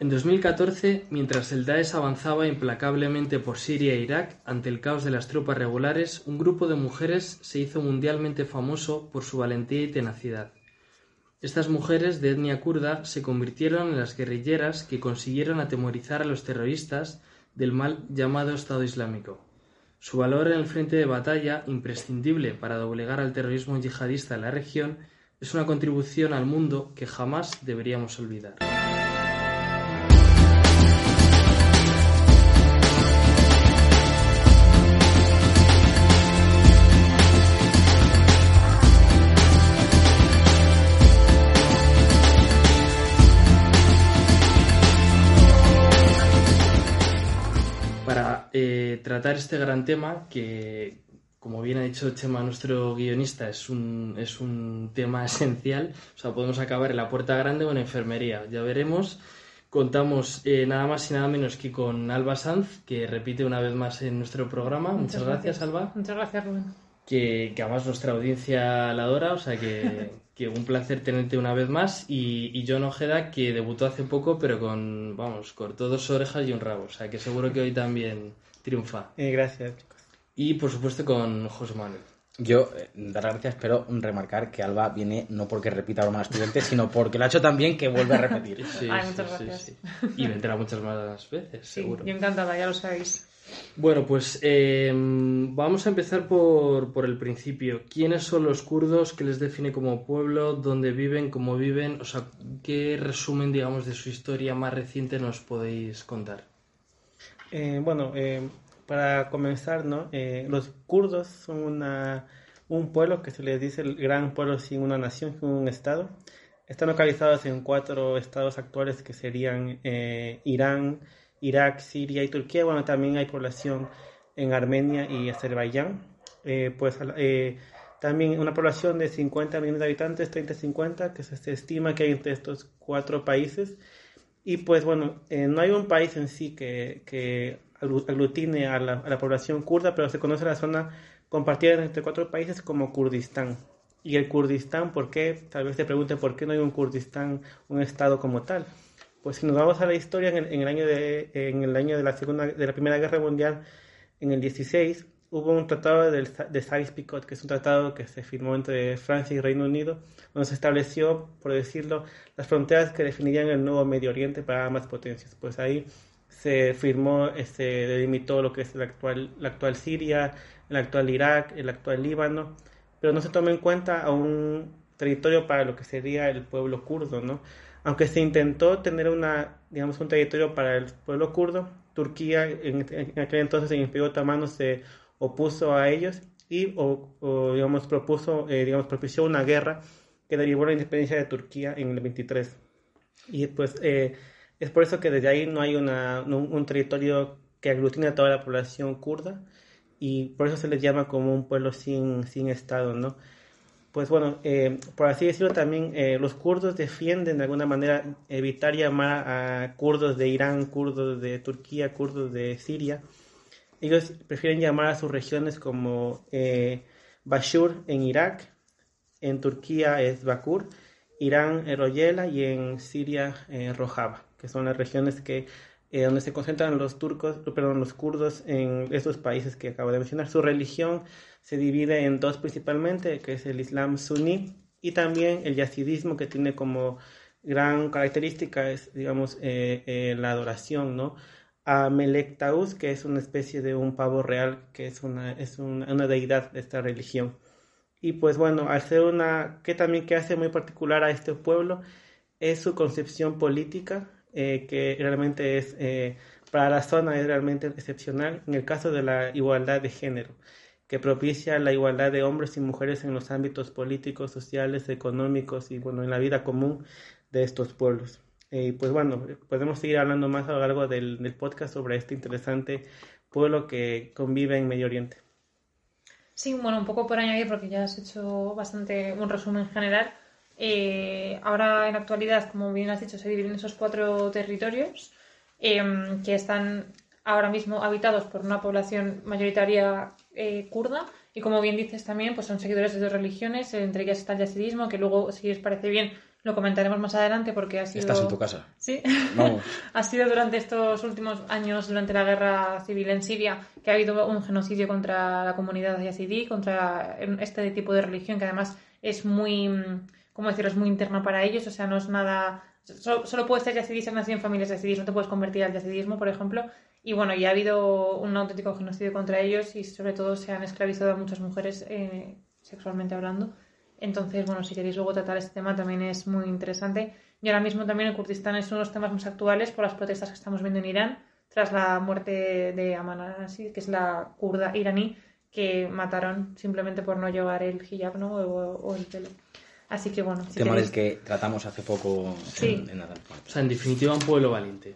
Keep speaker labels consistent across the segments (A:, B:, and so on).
A: En 2014, mientras el Daesh avanzaba implacablemente por Siria e Irak ante el caos de las tropas regulares, un grupo de mujeres se hizo mundialmente famoso por su valentía y tenacidad. Estas mujeres de etnia kurda se convirtieron en las guerrilleras que consiguieron atemorizar a los terroristas del mal llamado Estado Islámico. Su valor en el frente de batalla, imprescindible para doblegar al terrorismo yihadista en la región, es una contribución al mundo que jamás deberíamos olvidar. Eh, tratar este gran tema que, como bien ha dicho Chema, nuestro guionista, es un, es un tema esencial. O sea, podemos acabar en la puerta grande o en enfermería. Ya veremos. Contamos eh, nada más y nada menos que con Alba Sanz, que repite una vez más en nuestro programa. Muchas, gracias, Alba.
B: Muchas gracias, Rubén.
A: Que, que, además nuestra audiencia la adora, o sea que, que un placer tenerte una vez más. Y, y, John Ojeda, que debutó hace poco, pero con, vamos, cortó dos orejas y un rabo. O sea que seguro que hoy también triunfa.
C: Eh, gracias, chicos.
A: Y por supuesto con José Manuel.
D: Yo, eh, dar las gracias, pero remarcar que Alba viene no porque repita broma a estudiantes, sino porque lo ha hecho tan bien que vuelve a repetir.
B: Sí, Ay, muchas gracias. Sí,
A: y vendrá muchas más veces, seguro.
B: Yo encantada, ya lo sabéis.
A: Bueno, pues eh, vamos a empezar por, por, el principio. ¿Quiénes son los kurdos? ¿Qué les define como pueblo? ¿Dónde viven? ¿Cómo viven? O sea, ¿qué resumen, digamos, de su historia más reciente nos podéis contar?
C: Eh, bueno, eh, para comenzar, ¿no? Eh, los kurdos son una, un pueblo que se les dice el gran pueblo sin una nación, sin un estado. Están localizados en cuatro estados actuales que serían Irán, Irak, Siria y Turquía. Bueno, también hay población en Armenia y Azerbaiyán. pues también una población de 50 millones de habitantes, 30-50, que se estima que hay entre estos cuatro países. Y pues bueno, eh, no hay un país en sí que, que aglutine a la, a la, población kurda, pero se conoce la zona compartida entre cuatro países como Kurdistán. Y el Kurdistán, ¿por qué? Tal vez se pregunten por qué no hay un Kurdistán, un estado como tal. Pues si nos vamos a la historia, en el, en el año, de, en el año de, la segunda, de la Primera Guerra Mundial, en el 16, hubo un tratado de, de Sykes-Picot, que es un tratado que se firmó entre Francia y Reino Unido, donde se estableció, por decirlo, las fronteras que definirían el nuevo Medio Oriente para ambas potencias. Pues ahí se firmó, se este, delimitó lo que es el actual, la actual Siria, el actual Irak, el actual Líbano, pero no se tomó en cuenta a un territorio para lo que sería el pueblo kurdo, ¿no? Aunque se intentó tener una, digamos, un territorio para el pueblo kurdo, Turquía en, en aquel entonces en el Imperio Otomano se opuso a ellos y, o, digamos, propuso, eh, digamos, propició una guerra que derivó la independencia de Turquía en el 23. Y pues eh, es por eso que desde ahí no hay una, un, territorio que aglutine a toda la población kurda y por eso se les llama como un pueblo sin, sin Estado, ¿no? Pues bueno, eh, por así decirlo también, los kurdos defienden de alguna manera evitar llamar a kurdos de Irán, kurdos de Turquía, kurdos de Siria, ellos prefieren llamar a sus regiones como eh, Bashur en Irak, en Turquía es Bakur, Irán Royela y en Siria eh, Rojava, que son las regiones que eh, donde se concentran los turcos, perdón, los kurdos en estos países que acabo de mencionar. Su religión se divide en dos principalmente, que es el Islam suní y también el yazidismo, que tiene como gran característica es, digamos, la adoración, ¿no? A Melektaus, que es una especie de un pavo real, que es una, es una deidad de esta religión. Y pues bueno, al ser una, que también que hace muy particular a este pueblo, es su concepción política, eh, que realmente es, eh, para la zona es realmente excepcional, en el caso de la igualdad de género, que propicia la igualdad de hombres y mujeres en los ámbitos políticos, sociales, económicos y bueno, en la vida común de estos pueblos. Y pues bueno, podemos seguir hablando más a lo largo del, del podcast sobre este interesante pueblo que convive en Medio Oriente.
B: Sí, bueno, un poco por añadir, porque ya has hecho bastante un resumen general. Eh, ahora, en la actualidad, como bien has dicho, se dividen esos cuatro territorios em, que están ahora mismo habitados por una población mayoritaria eh, kurda y como bien dices también, pues son seguidores de dos religiones, entre ellas está el yazidismo, que luego, si os parece bien, lo comentaremos más adelante porque ha sido...
D: Estás en tu casa.
B: Sí. ha sido durante estos últimos años, durante la guerra civil en Siria, que ha habido un genocidio contra la comunidad yazidí, contra este tipo de religión que además es muy, ¿cómo decirlo?, es muy interna para ellos, o sea, no es nada... Solo, solo puedes ser yazidí si nacido en familias yazidíes, no te puedes convertir al yazidismo, por ejemplo. Y bueno, ya ha habido un auténtico genocidio contra ellos y sobre todo se han esclavizado a muchas mujeres eh, sexualmente hablando. Entonces, bueno, si queréis luego tratar este tema también es muy interesante. Y ahora mismo también el Kurdistán es uno de los temas más actuales por las protestas que estamos viendo en Irán tras la muerte de Aman que es la kurda iraní que mataron simplemente por no llevar el hijab ¿no? o, el pelo. Así que bueno.
D: Si tema del que tratamos hace poco en, en
A: O sea, en definitiva, un pueblo valiente.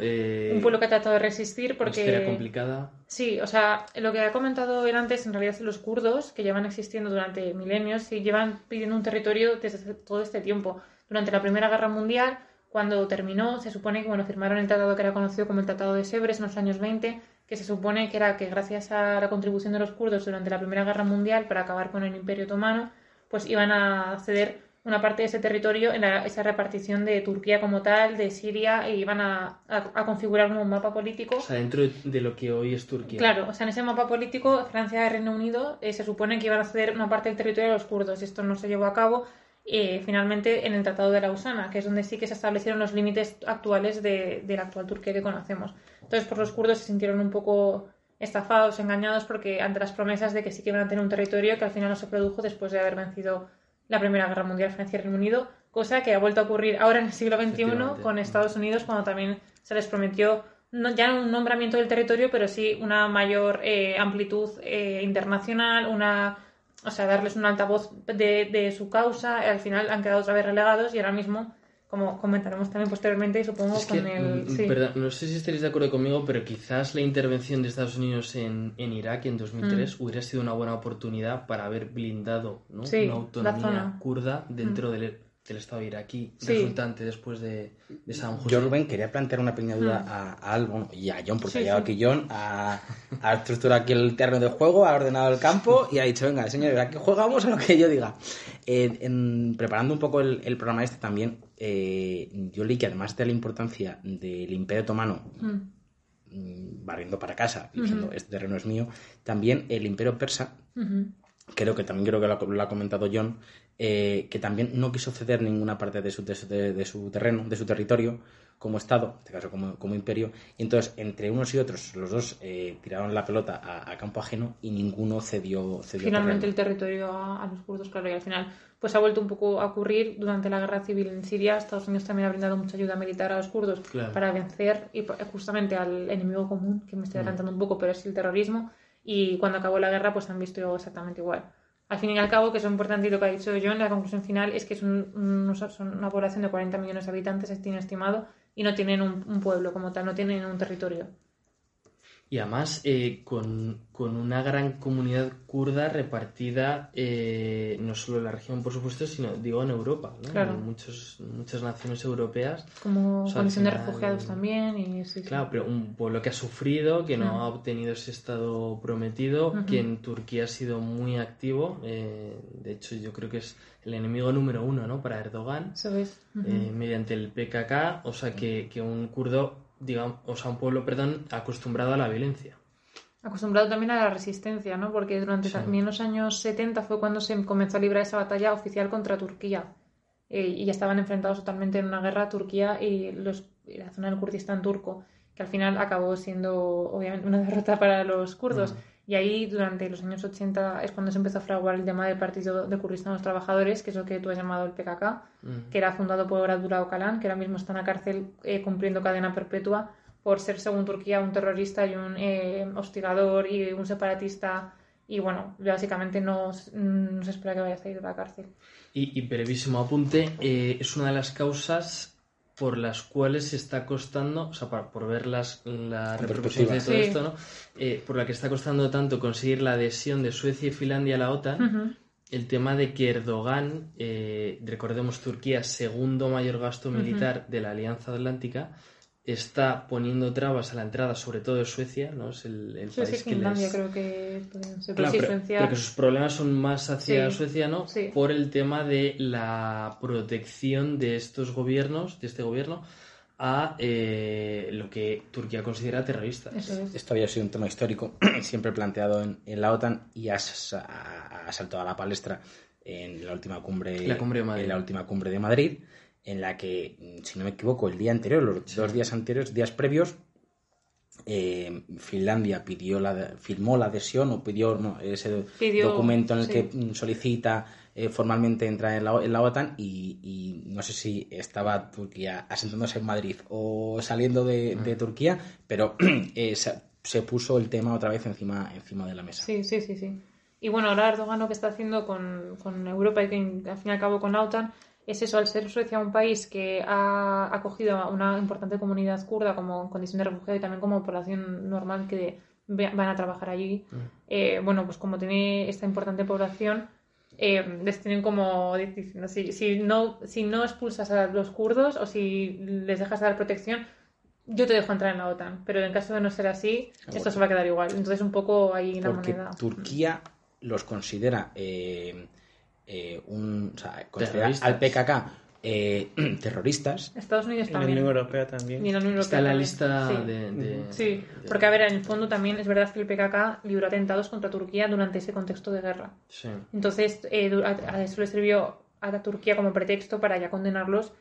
B: Eh, un pueblo que ha tratado de resistir porque.
A: Historia complicada.
B: Sí, o sea, lo que ha comentado él antes, en realidad los kurdos, que llevan existiendo durante milenios y llevan pidiendo un territorio desde todo este tiempo. Durante la Primera Guerra Mundial, cuando terminó, se supone que bueno, firmaron el tratado que era conocido como el Tratado de Sebres en los años 20, que se supone que era que gracias a la contribución de los kurdos durante la Primera Guerra Mundial para acabar con el Imperio Otomano, pues iban a ceder una parte de ese territorio en esa repartición de Turquía como tal, de Siria, e iban a, configurar un mapa político.
A: O sea, dentro de lo que hoy es Turquía.
B: Claro, o sea, en ese mapa político, Francia y Reino Unido eh, se supone que iban a ceder una parte del territorio a los kurdos, y esto no se llevó a cabo eh, finalmente en el Tratado de Lausana, que es donde sí que se establecieron los límites actuales de, de la actual Turquía que conocemos. Entonces, por los kurdos se sintieron un poco estafados, engañados, porque ante las promesas de que sí que iban a tener un territorio que al final no se produjo después de haber vencido la Primera Guerra Mundial Francia y Reino Unido, cosa que ha vuelto a ocurrir ahora en el siglo XXI con Estados Unidos cuando también se les prometió no, ya un nombramiento del territorio, pero sí una mayor eh, amplitud eh, internacional, una, o sea, darles un altavoz de, de su causa. Al final han quedado otra vez relegados y ahora mismo como comentaremos también posteriormente, y supongo con el...
A: Mm, no sé si estaréis de acuerdo conmigo, pero quizás la intervención de Estados Unidos en, en Irak en 2003 mm. hubiera sido una buena oportunidad para haber blindado ¿no? una autonomía kurda dentro mm. del, del Estado iraquí resultante después de, de San
D: Yo, Rubén, quería plantear una pequeña duda a, a Albo y a John, porque ha llegado aquí John a, a estructurar aquí el terreno de juego, ha ordenado el campo y ha dicho, venga, señor, aquí jugamos a lo que yo diga. en, preparando un poco el, el programa este también, eh, yo leí que además de la importancia del Imperio Otomano, mm, barriendo para casa, diciendo, este terreno es mío, también el Imperio Persa, creo que también creo que lo, ha comentado John, eh, que también no quiso ceder ninguna parte de su, de su terreno, de su territorio, como Estado, en este caso como, como, imperio, y entonces entre unos y otros los dos eh, tiraron la pelota a, campo ajeno y ninguno cedió. cedió
B: Finalmente el territorio a, los kurdos, claro, y al final pues ha vuelto un poco a ocurrir durante la guerra civil en Siria. Estados Unidos también ha brindado mucha ayuda militar a los kurdos para vencer y justamente al enemigo común, que me estoy mm. adelantando un poco, pero es el terrorismo, y cuando acabó la guerra pues han visto exactamente igual al fin y al cabo, que es importante y lo que ha dicho John, la conclusión final es que es una población de 40 millones de habitantes, tiene estimado, y no tienen un, pueblo como tal, no tienen un territorio.
A: Y además eh, con, una gran comunidad kurda repartida eh, no solo en la región, por supuesto, sino digo en Europa, ¿no? en muchos, muchas naciones europeas.
B: Como condición de refugiados también. Y,
A: claro, pero un pueblo que ha sufrido, que no ha obtenido ese estado prometido, que en Turquía ha sido muy activo. Eh, de hecho, yo creo que es el enemigo número uno ¿no? para Erdogan, mediante el PKK. O sea, que, que un kurdo digamos, o sea, un pueblo, perdón, acostumbrado a la violencia.
B: Acostumbrado también a la resistencia, ¿no? Porque durante también los años 70 fue cuando se comenzó a librar esa batalla oficial contra Turquía. Eh, y ya estaban enfrentados totalmente en una guerra Turquía y, los, la zona del Kurdistán turco, que al final acabó siendo obviamente una derrota para los kurdos. Y ahí, durante los años 80, es cuando se empezó a fraguar el tema del Partido de los Trabajadores, que es lo que tú has llamado el PKK, mm. que era fundado por Abdullah Öcalan, que ahora mismo está en la cárcel eh, cumpliendo cadena perpetua por ser, según Turquía, un terrorista y un eh, hostigador y un separatista. Y bueno, básicamente no, no, se espera que vaya a salir de la cárcel.
A: Y, y brevísimo apunte, eh, es una de las causas por las cuales se está costando, o sea, por ver las, la repercusión de todo esto, ¿no? Eh, por la que está costando tanto conseguir la adhesión de Suecia y Finlandia a la OTAN, el tema de que Erdogan, eh, recordemos Turquía, segundo mayor gasto militar de la Alianza Atlántica, está poniendo trabas a la entrada, sobre todo de Suecia, ¿no? Es el, el país que
B: Finlandia creo que se
A: claro, pero, que sus problemas son más hacia Suecia, ¿no? Por el tema de la protección de estos gobiernos, de este gobierno, a eh, lo que Turquía considera terrorista.
D: Esto había sido un tema histórico, siempre planteado en, la OTAN y ha, saltado a la palestra en la última cumbre,
A: la cumbre
D: En la última cumbre de Madrid en la que, mm, si no me equivoco, el día anterior, los dos días anteriores, días previos, eh, Finlandia pidió la, firmó la adhesión o pidió ese documento en el que mm, solicita eh, formalmente entrar en la, en la OTAN y, no sé si estaba Turquía asentándose en Madrid o saliendo de, mm. Turquía, pero eh, se, puso el tema otra vez encima, encima de la mesa.
B: Sí, sí, sí, sí. Y bueno, ahora Erdogan lo que está haciendo con, con Europa y que al fin y al cabo con la OTAN es eso, al ser Suecia un país que ha acogido a una importante comunidad kurda como condición de refugiado y también como población normal que van a trabajar allí, mm. eh, bueno, pues como tiene esta importante población, eh, les tienen como diciendo, si, si, no, si no expulsas a los kurdos o si les dejas dar protección, yo te dejo entrar en la OTAN, pero en caso de no ser así, esto se va a quedar igual. Entonces un poco ahí la
D: Porque Turquía los considera... Eh, eh, un, o sea, al PKK eh, terroristas.
B: Estados Unidos también.
C: la Unión Europea también.
A: Está en la lista de,
B: Sí, porque a ver, en el fondo también es verdad que el PKK libró atentados contra Turquía durante ese contexto de guerra. Entonces, eh, eso le sirvió a Turquía como pretexto para ya condenarlos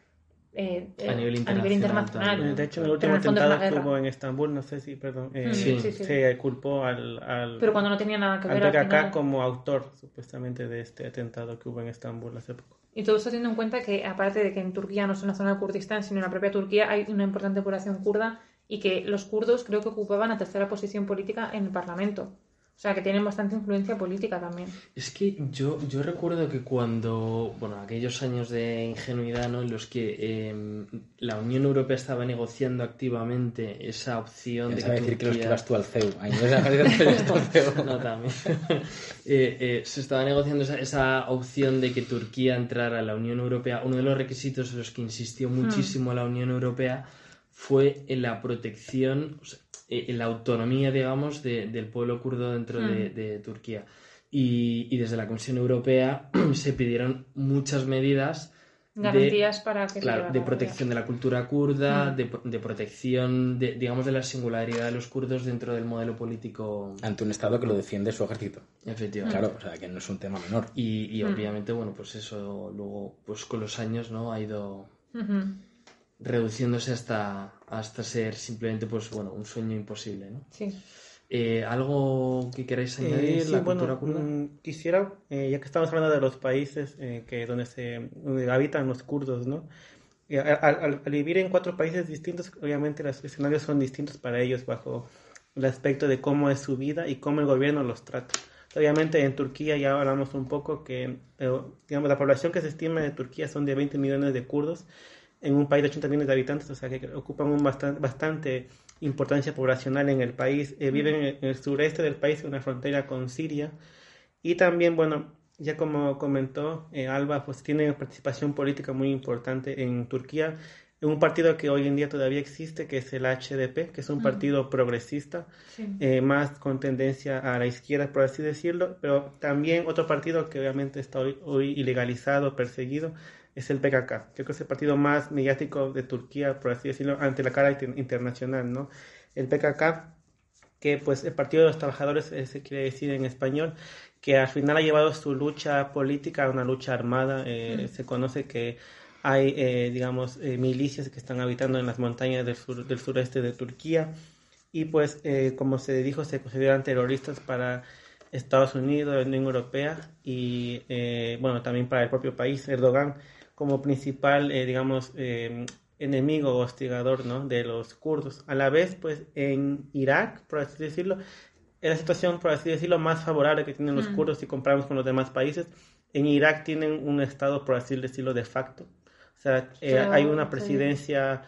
B: eh,
A: a, nivel internacional.
C: De hecho, el último atentado que hubo en Estambul, no sé si, perdón, eh, se culpó al,
B: Pero cuando no tenía nada que ver.
C: Al como autor, supuestamente, de este atentado que hubo en Estambul hace poco.
B: Y todo esto teniendo en cuenta que, aparte de que en Turquía no es una zona de Kurdistán, sino en la propia Turquía hay una importante población kurda y que los kurdos creo que ocupaban la tercera posición política en el Parlamento. O sea, que tienen bastante influencia política también.
A: Es que yo, yo recuerdo que cuando, bueno, aquellos años de ingenuidad, ¿no? En los que em, la Unión Europea estaba negociando activamente esa opción de
D: que decir que los tú al CEU.
A: no, también. Eh, eh, se estaba negociando esa, esa, opción de que Turquía entrara a la Unión Europea. Uno de los requisitos en los que insistió hmm. muchísimo la Unión Europea fue en la protección, eh, la autonomía, digamos, del pueblo kurdo dentro de, hmm. Turquía. Y, desde la Comisión Europea se pidieron muchas medidas
B: garantías para que
A: claro, de protección de la cultura kurda, hmm. de, protección, de, digamos, de la singularidad de los kurdos dentro del modelo político.
D: Ante un Estado que lo defiende su ejército.
A: Efectivamente.
D: Claro, o sea, que no es un tema menor.
A: Y, hmm. obviamente, bueno, pues eso luego, pues con los años, ¿no? Ha ido reduciéndose hasta, hasta ser simplemente pues bueno un sueño imposible ¿no?
B: sí.
A: Eh, algo que queráis eh, añadir la cultura kurda
C: mm, quisiera eh, ya que estamos hablando de los países que donde se habitan los kurdos no al, vivir en cuatro países distintos obviamente los escenarios son distintos para ellos bajo el aspecto de cómo es su vida y cómo el gobierno los trata. Obviamente en Turquía ya hablamos un poco que digamos, la población que se estima de Turquía son de 20 millones de kurdos en un país de 80 millones de habitantes, o sea que ocupan un bastante, bastante importancia poblacional en el país. Eh, viven en el sureste del país, en una frontera con Siria. Y también, bueno, ya como comentó eh, Alba, pues tiene participación política muy importante en Turquía, en un partido que hoy en día todavía existe, que es el HDP, que es un partido progresista, eh, más con tendencia a la izquierda, por así decirlo, pero también otro partido que obviamente está hoy, hoy ilegalizado, perseguido, es el PKK. Creo que es el partido más mediático de Turquía, por así decirlo, ante la cara internacional, ¿no? El PKK, que pues el Partido de los Trabajadores eh, se quiere decir en español, que al final ha llevado su lucha política a una lucha armada. Eh, se conoce que hay, eh, digamos, milicias que están habitando en las montañas del, sur, del sureste de Turquía y pues, como se dijo, se consideran terroristas para Estados Unidos, la Unión Europea y, bueno, también para el propio país. Erdogan como principal, eh, digamos, eh, enemigo o hostigador ¿no? de los kurdos. A la vez, pues en Irak, por así decirlo, es la situación, por así decirlo, más favorable que tienen los kurdos si comparamos con los demás países. En Irak tienen un estado, por así decirlo, de facto. O sea, eh, hay una presidencia,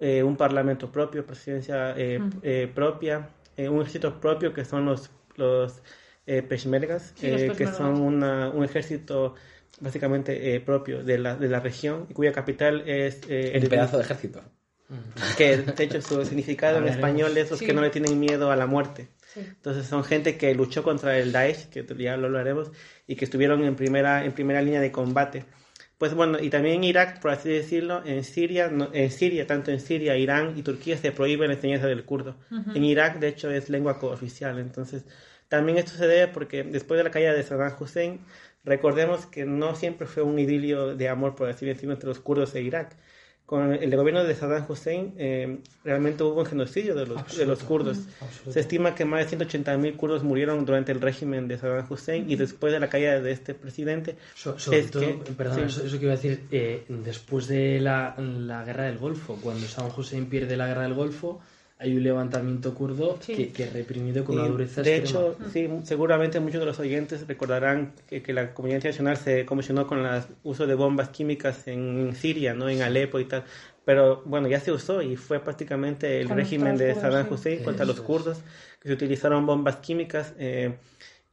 C: eh, un parlamento propio, presidencia eh, propia, un ejército propio que son los, los peshmergas, que son un ejército básicamente propio de la, de la región y cuya capital es...
D: un pedazo de ejército.
C: Que de hecho su significado en español es los que no le tienen miedo a la muerte. Entonces son gente que luchó contra el Daesh, que ya lo haremos, y que estuvieron en primera, en primera línea de combate. Pues bueno, y también en Irak, por así decirlo, en Siria, en Siria, tanto en Siria, Irán y Turquía se prohíbe la enseñanza del kurdo. En Irak, de hecho, es lengua cooficial. Entonces, también esto se debe porque después de la caída de Saddam Hussein, recordemos que no siempre fue un idilio de amor, por así decirlo, entre los kurdos e Irak con el gobierno de Saddam Hussein eh, realmente hubo un genocidio de los, de los kurdos. Se estima que más de 180.000 kurdos murieron durante el régimen de Saddam Hussein y después de la caída de este presidente.
A: sobre todo, perdón, eso, que iba a decir, eh, después de la, la, guerra del Golfo, cuando Saddam Hussein pierde la guerra del Golfo, hay un levantamiento kurdo que, que, reprimido con una dureza
C: De hecho, sí, seguramente muchos de los oyentes recordarán que, que la comunidad internacional se comisionó con el uso de bombas químicas en Siria, ¿no? en Alepo y tal. Pero bueno, ya se usó y fue prácticamente el régimen de Saddam Hussein contra los kurdos, que se utilizaron bombas químicas. Eh,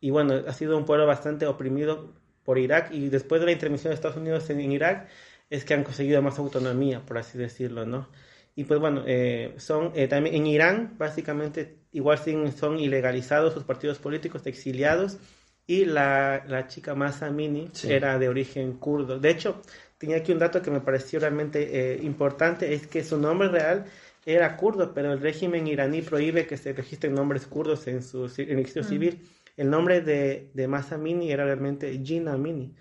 C: y bueno, ha sido un pueblo bastante oprimido por Irak y después de la intervención de Estados Unidos en, en Irak es que han conseguido más autonomía, por así decirlo, ¿no? Y pues bueno, eh, son eh, también en Irán básicamente igual son ilegalizados sus partidos políticos, exiliados y la, la chica Masa Amini era de origen kurdo. De hecho, tenía aquí un dato que me pareció realmente eh, importante, es que su nombre real era kurdo, pero el régimen iraní prohíbe que se registren nombres kurdos en su registro mm. civil. El nombre de, de Masa Amini era realmente Gina Amini,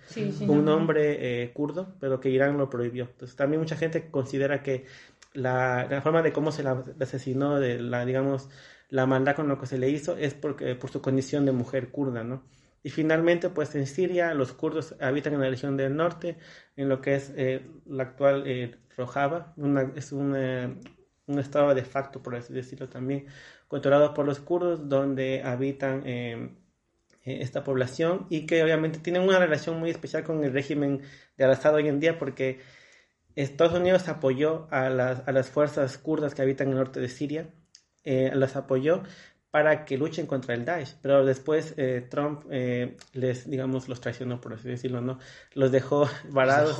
C: un nombre kurdo, pero que Irán lo prohibió. Entonces también mucha gente considera que la, forma de cómo se la asesinó, de la, digamos, la maldad con lo que se le hizo, es porque, por su condición de mujer kurda, ¿no? Y finalmente, pues en Siria, los kurdos habitan en la región del norte, en lo que es eh, la actual eh, Rojava, es eh, un, estado de facto, por así decirlo también, controlado por los kurdos, donde habitan esta población y que obviamente tienen una relación muy especial con el régimen de Al-Assad hoy en día, porque Estados Unidos apoyó a las, a las fuerzas kurdas que habitan el norte de Siria, eh, las apoyó para que luchen contra el Daesh, pero después eh, Trump eh, les, digamos, los traicionó, por así decirlo, ¿no? Los dejó varados.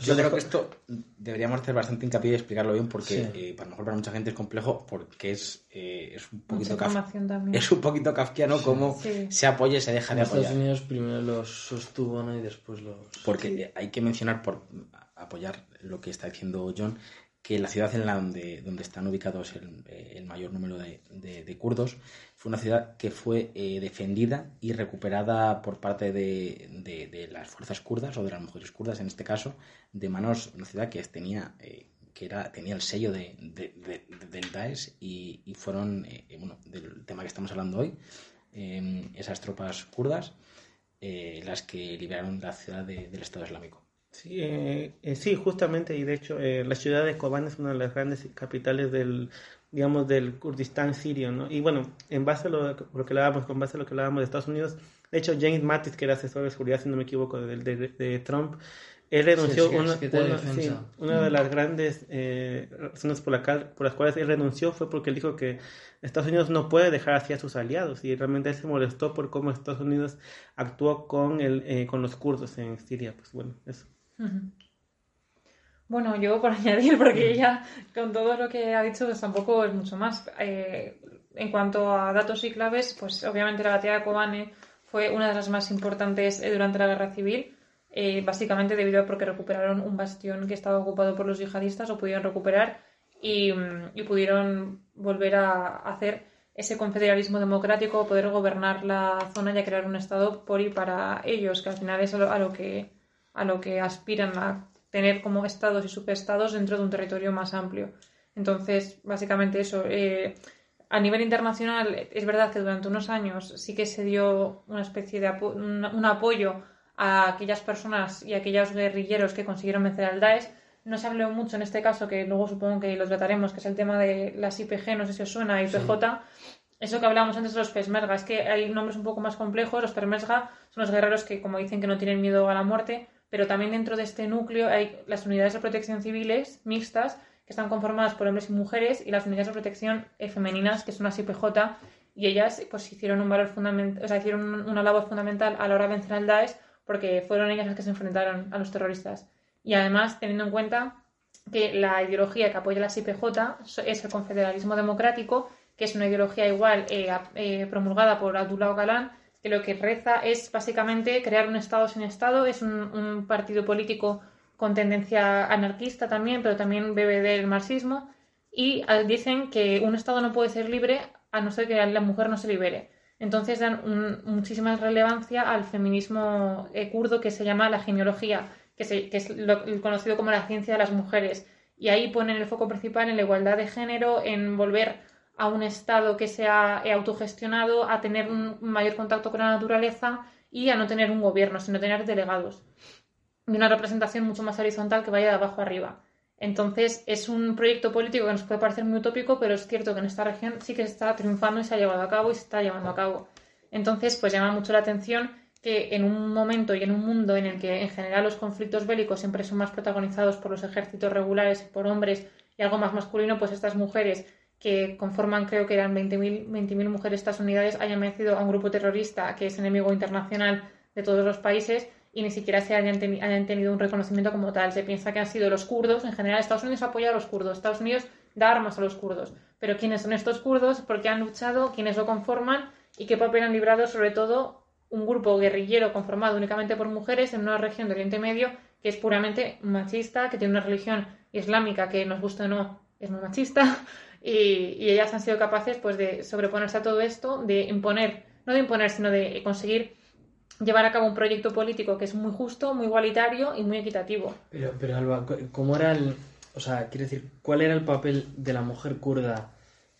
D: Yo creo que esto deberíamos hacer bastante hincapié y explicarlo bien porque para mejor para mucha gente es complejo porque es, es un poquito es un poquito kafkiano cómo se apoya y se deja de apoyar.
A: Estados Unidos primero los sostuvo ¿no? y después los...
D: Porque hay que mencionar por apoyar lo que está diciendo John, que la ciudad en la donde, donde están ubicados el, eh, mayor número de, de, kurdos fue una ciudad que fue eh, defendida y recuperada por parte de, de, las fuerzas kurdas o de las mujeres kurdas en este caso de manos una ciudad que tenía eh, que era tenía el sello de, del Daesh y, y fueron bueno del tema que estamos hablando hoy esas tropas kurdas las que liberaron la ciudad del Estado Islámico
C: Sí, eh, eh, sí, justamente, y de hecho eh, la ciudad de Kobane es una de las grandes capitales del, digamos, del Kurdistán sirio, ¿no? Y bueno, en base a lo, que hablábamos, con base a lo que hablábamos de Estados Unidos, de hecho James Mattis, que era asesor de seguridad, si no me equivoco, de, de, Trump, él renunció, una, una, de las grandes razones por, la, por las cuales él renunció fue porque él dijo que Estados Unidos no puede dejar así a sus aliados y realmente él se molestó por cómo Estados Unidos actuó con, el, con los kurdos en Siria. Pues bueno, eso.
B: Bueno, yo por añadir, porque ya con todo lo que ha dicho, pues tampoco es mucho más. Eh, en cuanto a datos y claves, pues obviamente la batalla de Kobane fue una de las más importantes eh, durante la guerra civil, eh, básicamente debido a porque recuperaron un bastión que estaba ocupado por los yihadistas, o pudieron recuperar y, y pudieron volver a hacer ese confederalismo democrático, poder gobernar la zona y a crear un Estado por y para ellos, que al final es a lo que a lo que aspiran a tener como estados y subestados dentro de un territorio más amplio. Entonces, básicamente eso. Eh, a nivel internacional, es verdad que durante unos años sí que se dio una especie de un, apoyo a aquellas personas y a aquellos guerrilleros que consiguieron vencer al Daesh. No se habló mucho en este caso, que luego supongo que lo trataremos, que es el tema de las IPG, no sé si os suena, IPJ. Eso que hablábamos antes de los Pesmerga, es que hay nombres un poco más complejos. Los Pesmerga son los guerreros que, como dicen, que no tienen miedo a la muerte, pero también dentro de este núcleo hay las unidades de protección civiles mixtas que están conformadas por hombres y mujeres y las unidades de protección eh, femeninas que son las IPJ y ellas pues hicieron un valor fundamental, hicieron una labor fundamental a la hora de vencer al Daesh porque fueron ellas las que se enfrentaron a los terroristas. Y además, teniendo en cuenta que la ideología que apoya las IPJ es el confederalismo democrático, que es una ideología igual eh, eh, promulgada por Abdullah Ocalan, que lo que reza es básicamente crear un Estado sin Estado, es un, partido político con tendencia anarquista también, pero también bebe del marxismo, y ah, dicen que un Estado no puede ser libre a no ser que la mujer no se libere. Entonces dan muchísima relevancia al feminismo eh, kurdo que se llama la genealogía, que, es conocido como la ciencia de las mujeres. Y ahí ponen el foco principal en la igualdad de género, en volver a un Estado que sea eh, autogestionado, a tener un mayor contacto con la naturaleza y a no tener un gobierno, sino tener delegados. Y una representación mucho más horizontal que vaya de abajo arriba. Entonces, es un proyecto político que nos puede parecer muy utópico, pero es cierto que en esta región sí que está triunfando y se ha llevado a cabo y se está llevando a cabo. Entonces, pues llama mucho la atención que en un momento y en un mundo en el que en general los conflictos bélicos siempre son más protagonizados por los ejércitos regulares, por hombres y algo más masculino, pues estas mujeres que conforman, creo que eran 20.000 20 mujeres Estados Unidas, hayan vencido a un grupo terrorista que es enemigo internacional de todos los países y ni siquiera se hayan, tenido un reconocimiento como tal. Se piensa que han sido los kurdos, en general Estados Unidos apoya a los kurdos, Estados Unidos da armas a los kurdos. Pero ¿quiénes son estos kurdos? ¿Por qué han luchado? ¿Quiénes lo conforman? ¿Y qué papel han librado sobre todo un grupo guerrillero conformado únicamente por mujeres en una región de Oriente Medio que es puramente machista, que tiene una religión islámica que nos gusta o no, es muy machista, y, ellas han sido capaces pues de sobreponerse a todo esto, de imponer, no de imponer, sino de conseguir llevar a cabo un proyecto político que es muy justo, muy igualitario y muy equitativo.
A: Pero, pero Alba, ¿cómo era el, o sea, quiero decir, cuál era el papel de la mujer kurda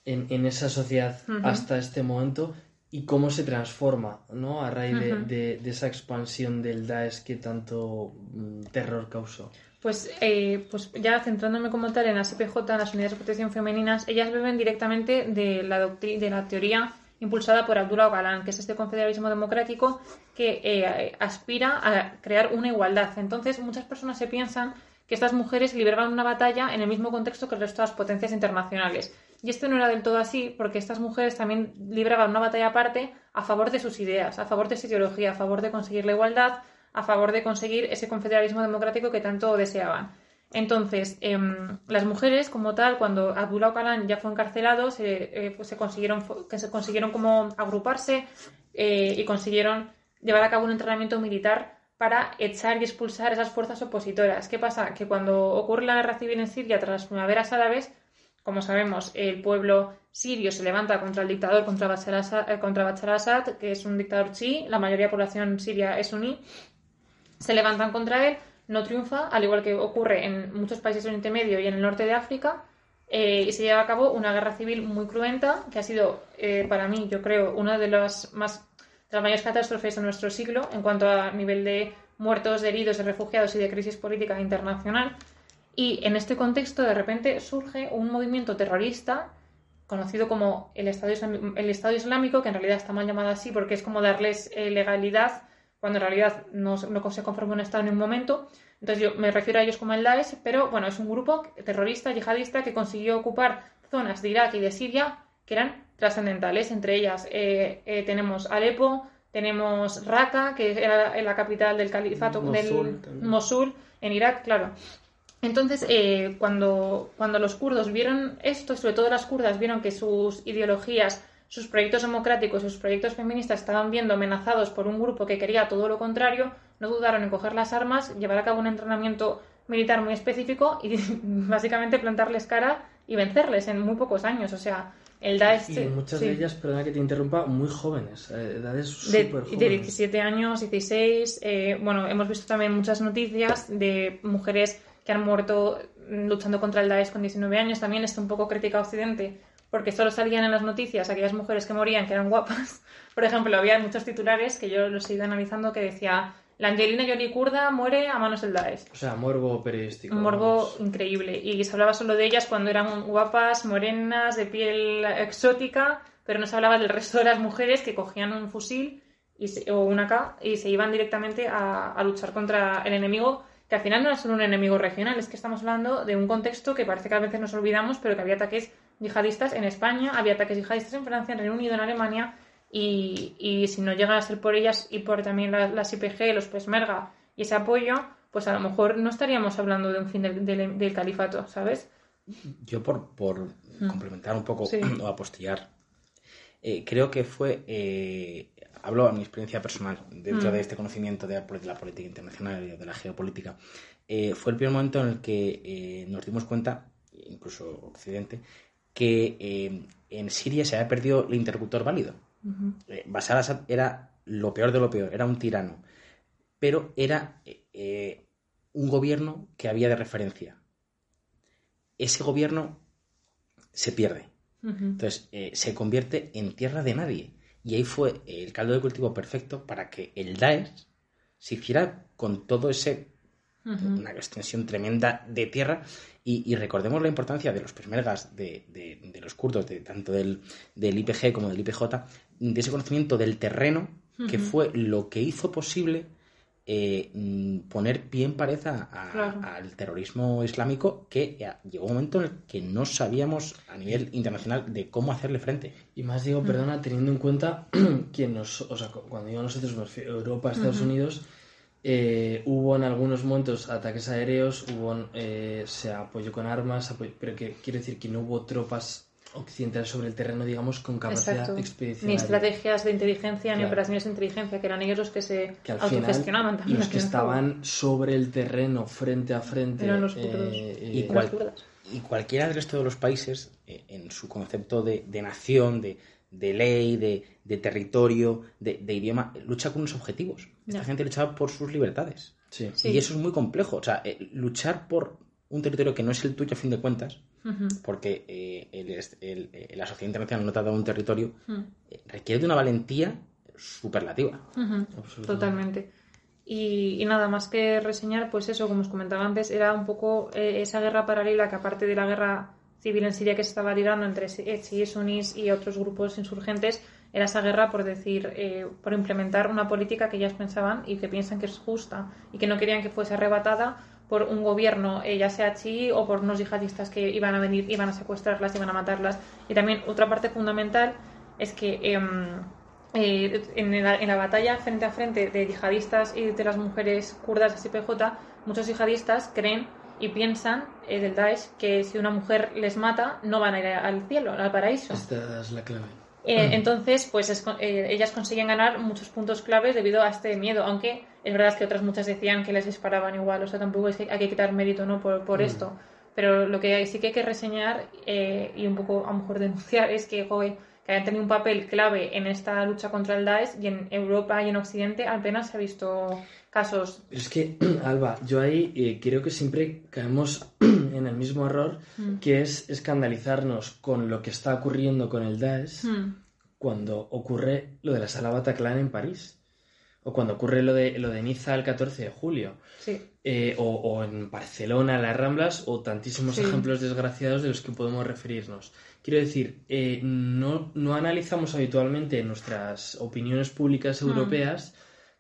A: en, en esa sociedad hasta este momento y cómo se transforma, ¿no? A raíz de, de, esa expansión del Daesh que tanto mm, terror causó.
B: Pues, eh, pues ya centrándome como tal en la SPJ, las unidades de protección femeninas, ellas beben directamente de la, de la teoría impulsada por Abdullah Ocalan, que es este confederalismo democrático que eh, aspira a crear una igualdad. Entonces, muchas personas se piensan que estas mujeres libraban una batalla en el mismo contexto que el resto de las potencias internacionales. Y esto no era del todo así, porque estas mujeres también libraban una batalla aparte a favor de sus ideas, a favor de su ideología, a favor de conseguir la igualdad, a favor de conseguir ese confederalismo democrático que tanto deseaban. Entonces, em, las mujeres, como tal, cuando Abdullah Ocalan ya fue encarcelado, se, eh, pues se consiguieron, que se consiguieron como agruparse eh, y consiguieron llevar a cabo un entrenamiento militar para echar y expulsar esas fuerzas opositoras. ¿Qué pasa? Que cuando ocurre la guerra civil en Siria tras las primaveras árabes, como sabemos, el pueblo sirio se levanta contra el dictador, contra Bashar Assad, eh, contra Bashar Assad que es un dictador chií, la mayoría de la población siria es suní, se levantan contra él, no triunfa, al igual que ocurre en muchos países del Oriente Medio y en el norte de África, eh, y se lleva a cabo una guerra civil muy cruenta, que ha sido, eh, para mí, yo creo, una de las, más, de mayores catástrofes de nuestro siglo en cuanto a nivel de muertos, de heridos, de refugiados y de crisis política internacional. Y en este contexto, de repente, surge un movimiento terrorista conocido como el Estado, Islámico, el Estado Islámico, que en realidad está mal llamado así porque es como darles eh, legalidad cuando en realidad no, no se conforma un Estado en un momento. Entonces yo me refiero a ellos como el Daesh, pero bueno, es un grupo terrorista, yihadista, que consiguió ocupar zonas de Irak y de Siria que eran trascendentales. Entre ellas eh, eh, tenemos Alepo, tenemos Raqqa, que era la capital del califato del Mosul, en Irak, claro. Entonces, eh, cuando, cuando los kurdos vieron esto, sobre todo las kurdas, vieron que sus ideologías sus proyectos democráticos, sus proyectos feministas estaban viendo amenazados por un grupo que quería todo lo contrario, no dudaron en coger las armas, llevar a cabo un entrenamiento militar muy específico y básicamente plantarles cara y vencerles en muy pocos años. O sea, el Daesh...
A: Y muchas de ellas, perdona que te interrumpa, muy jóvenes, eh, edades súper jóvenes.
B: De 17 años, 16. Eh, bueno, hemos visto también muchas noticias de mujeres que han muerto luchando contra el Daesh con 19 años. También está un poco crítica a Occidente porque solo salían en las noticias aquellas mujeres que morían que eran guapas. Por ejemplo, había muchos titulares que yo los he ido analizando que decía la Angelina Jolie kurda muere a manos del Daesh.
A: O sea, morbo periodístico.
B: Un morbo increíble. Y se hablaba solo de ellas cuando eran guapas, morenas, de piel exótica, pero no se hablaba del resto de las mujeres que cogían un fusil y o una K y se iban directamente a, a luchar contra el enemigo que al final no era solo un enemigo regional, es que estamos hablando de un contexto que parece que a veces nos olvidamos, pero que había ataques yihadistas en España, había ataques yihadistas en Francia, en Reino Unido, en Alemania, y, y si no llegan a ser por ellas y por también las, IPG, los Pesmerga y ese apoyo, pues a lo mejor no estaríamos hablando de un fin del, del, califato, ¿sabes?
D: Yo por, por mm. complementar un poco o apostillar, eh, creo que fue eh, hablo a mi experiencia personal dentro de mm. este conocimiento de, la política internacional y de la geopolítica. Eh, fue el primer momento en el que eh, nos dimos cuenta, incluso Occidente, que eh, en Siria se había perdido el interlocutor válido. Bashar Assad era lo peor de lo peor, era un tirano, pero era un gobierno que había de referencia. Ese gobierno se pierde. Entonces, se convierte en tierra de nadie. Y ahí fue el caldo de cultivo perfecto para que el Daesh se hiciera con todo ese una extensión tremenda de tierra. Y, recordemos la importancia de los persmergas, de, de, los kurdos, de, tanto del, del, IPG como del IPJ, de ese conocimiento del terreno que fue lo que hizo posible eh, poner pie en pared al terrorismo islámico que eh, llegó un momento en el que no sabíamos a nivel internacional de cómo hacerle frente.
A: Y más digo, perdona, teniendo en cuenta que nos, o sea, cuando digo nosotros, Europa, Estados Unidos, eh, hubo en algunos momentos ataques aéreos, hubo se apoyó con armas, pero que quiere decir que no hubo tropas occidental sobre el terreno, digamos, con capacidad expedicional.
B: Ni estrategias de inteligencia, ni operaciones de inteligencia, que eran ellos los que se autogestionaban también.
A: Los que estaban sobre el terreno, frente a frente.
B: Eran los eh,
D: y, y, cualquiera del resto de los países, eh, en su concepto de, nación, de, ley, de, territorio, de, idioma, lucha con unos objetivos. Esta gente luchaba por sus libertades. Sí. Y eso es muy complejo. O sea, eh, luchar por un territorio que no es el tuyo a fin de cuentas, porque eh, el, eh, la sociedad internacional no te ha dado un territorio, eh, requiere de una valentía superlativa.
B: Totalmente. Y, nada más que reseñar, pues eso, como os comentaba antes, era un poco esa guerra paralela que aparte de la guerra civil en Siria que se estaba librando entre chiíes, sunís y otros grupos insurgentes, era esa guerra por decir, por implementar una política que ellas pensaban y que piensan que es justa y que no querían que fuese arrebatada por un gobierno, eh, ya sea chií o por unos yihadistas que iban a venir, iban a secuestrarlas, iban a matarlas. Y también otra parte fundamental es que em, eh, en, la, batalla frente a frente de yihadistas y de las mujeres kurdas SPJ, muchos yihadistas creen y piensan eh, del Daesh que si una mujer les mata no van a ir al cielo, al paraíso.
A: Esta es la clave.
B: Eh, entonces, pues eh, ellas consiguen ganar muchos puntos claves debido a este miedo, aunque es verdad que otras muchas decían que les disparaban igual, o sea, tampoco es que hay que quitar mérito ¿no? por, por mm. esto. Pero lo que sí que hay que reseñar eh, y un poco a lo mejor denunciar es que, que hayan tenido un papel clave en esta lucha contra el Daesh y en Europa y en Occidente apenas se ha visto casos.
A: Pero es que, Alba, yo ahí creo que siempre caemos en el mismo error, mm. que es escandalizarnos con lo que está ocurriendo con el Daesh mm. cuando ocurre lo de la sala Bataclan en París. O cuando ocurre lo de, lo de Niza el 14 de julio. Eh, o, en Barcelona, las Ramblas, o tantísimos ejemplos desgraciados de los que podemos referirnos. Quiero decir, eh, no, no, analizamos habitualmente en nuestras opiniones públicas mm.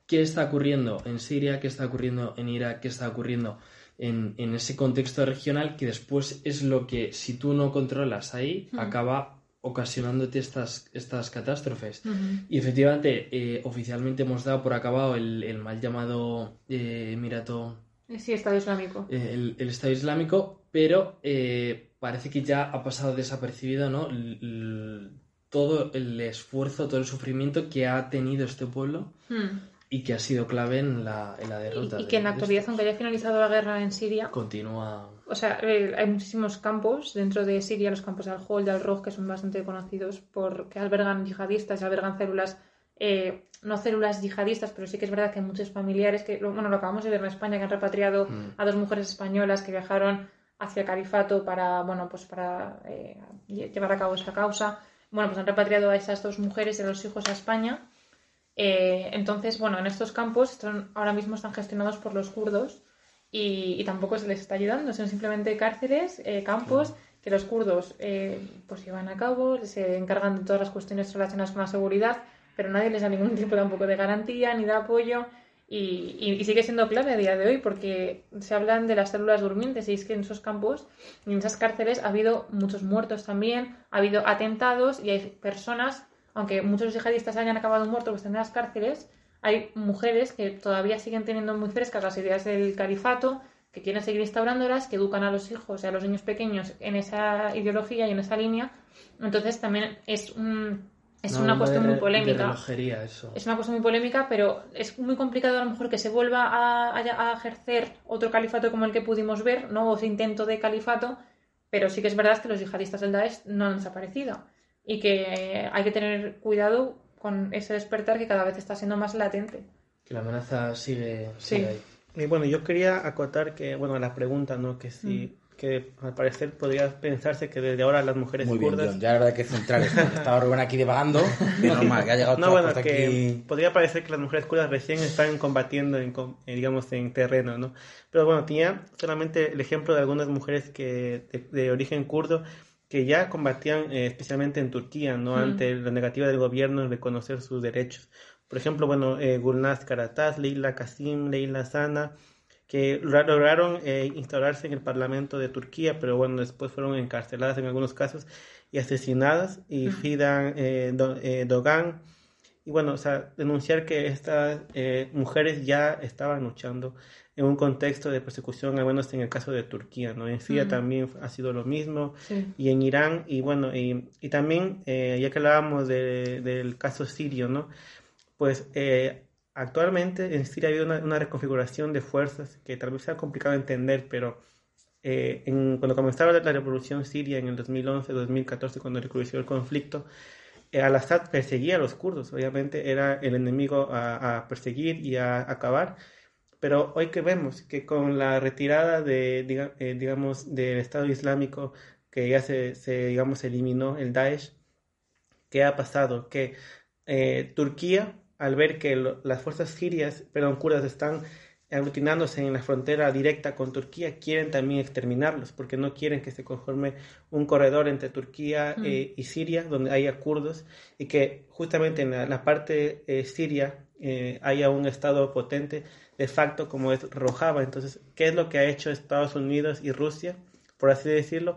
A: Qué está ocurriendo en Siria, qué está ocurriendo en Irak, qué está ocurriendo en, ese contexto regional que después es lo que, si tú no controlas ahí, acaba ocasionándote estas, estas catástrofes. Y efectivamente, eh, oficialmente hemos dado por acabado el, mal llamado eh, Emirato.
B: Sí, Estado Islámico.
A: Eh, el, Estado Islámico, pero parece que ya ha pasado desapercibido ¿no? todo el esfuerzo, todo el sufrimiento que ha tenido este pueblo. Hmm y que ha sido clave en la, en la derrota.
B: Y, que en la actualidad, aunque haya finalizado la guerra en Siria,
A: continúa.
B: O sea, eh, hay muchísimos campos dentro de Siria, los campos de Al-Hol, de Al-Roj, que son bastante conocidos porque albergan yihadistas, albergan células, eh, no células yihadistas, pero sí que es verdad que hay muchos familiares que, bueno, lo acabamos de ver en España, que han repatriado mm. a dos mujeres españolas que viajaron hacia el califato para, bueno, pues para eh, llevar a cabo esa causa. Bueno, pues han repatriado a esas dos mujeres y a los hijos a España eh, entonces, bueno, en estos campos ahora mismo están gestionados por los kurdos y, tampoco se les está ayudando, son simplemente cárceles, eh, campos que los kurdos eh, pues llevan a cabo, se encargan de todas las cuestiones relacionadas con la seguridad, pero nadie les da ningún tipo tampoco de garantía ni de apoyo. Y, sigue siendo clave a día de hoy porque se hablan de las células durmientes y es que en esos campos y en esas cárceles ha habido muchos muertos también, ha habido atentados y hay personas, aunque muchos yihadistas hayan acabado muertos en las cárceles, hay mujeres que todavía siguen teniendo muy frescas las ideas del califato, que quieren seguir instaurándolas, que educan a los hijos y a los niños pequeños en esa ideología y en esa línea. Entonces también es un es una cuestión muy polémica. Es una cuestión muy polémica, pero es muy complicado a lo mejor que se vuelva a, ejercer otro califato como el que pudimos ver, ¿no? O ese intento de califato, pero sí que es verdad que los yihadistas del Daesh no han desaparecido y que hay que tener cuidado con ese despertar que cada vez está siendo más latente.
A: Que la amenaza sigue, ahí.
C: Y bueno, yo quería acotar que, bueno, la pregunta, ¿no? Que si... Mm que al parecer podría pensarse que desde ahora las mujeres
D: Muy kurdas... Bien, ya la verdad hay que centrar esto. Estaba Rubén aquí divagando, normal, que ha llegado
C: No, bueno, que podría parecer que las mujeres kurdas recién están combatiendo, en, eh, digamos, en terreno, ¿no? Pero bueno, tenía solamente el ejemplo de algunas mujeres que de, origen kurdo que ya combatían eh, especialmente en Turquía, ¿no? Ante la negativa del gobierno en reconocer sus derechos. Por ejemplo, bueno, eh, Gulnaz Karataz, Leila Kasim, Leila Sana que lograron eh, instaurarse en el Parlamento de Turquía, pero bueno, después fueron encarceladas en algunos casos y asesinadas, y Fidan eh, eh, Dogan, y bueno, o sea, denunciar que estas mujeres ya estaban luchando en un contexto de persecución, al menos en el caso de Turquía, ¿no? En Siria también ha sido lo mismo, y en Irán, y bueno, y, y también, ya que hablábamos del caso sirio, ¿no? Pues Actualmente en Siria ha habido una, reconfiguración de fuerzas que tal vez sea complicado de entender, pero eh, cuando comenzaba la, revolución siria en el 2011-2014, cuando recrudeció el conflicto, eh, Al-Assad perseguía a los kurdos, obviamente era el enemigo a, perseguir y a, acabar, pero hoy que vemos que con la retirada de, eh, digamos, del Estado Islámico, que ya se, se, digamos, eliminó el Daesh, ¿qué ha pasado? Que Turquía al ver que las fuerzas sirias, perdón, kurdas están aglutinándose en la frontera directa con Turquía, quieren también exterminarlos, porque no quieren que se conforme un corredor entre Turquía mm. eh, y Siria, donde haya kurdos, y que justamente en la, parte eh, siria eh, haya un Estado potente de facto como es Rojava. Entonces, ¿qué es lo que ha hecho Estados Unidos y Rusia, por así decirlo?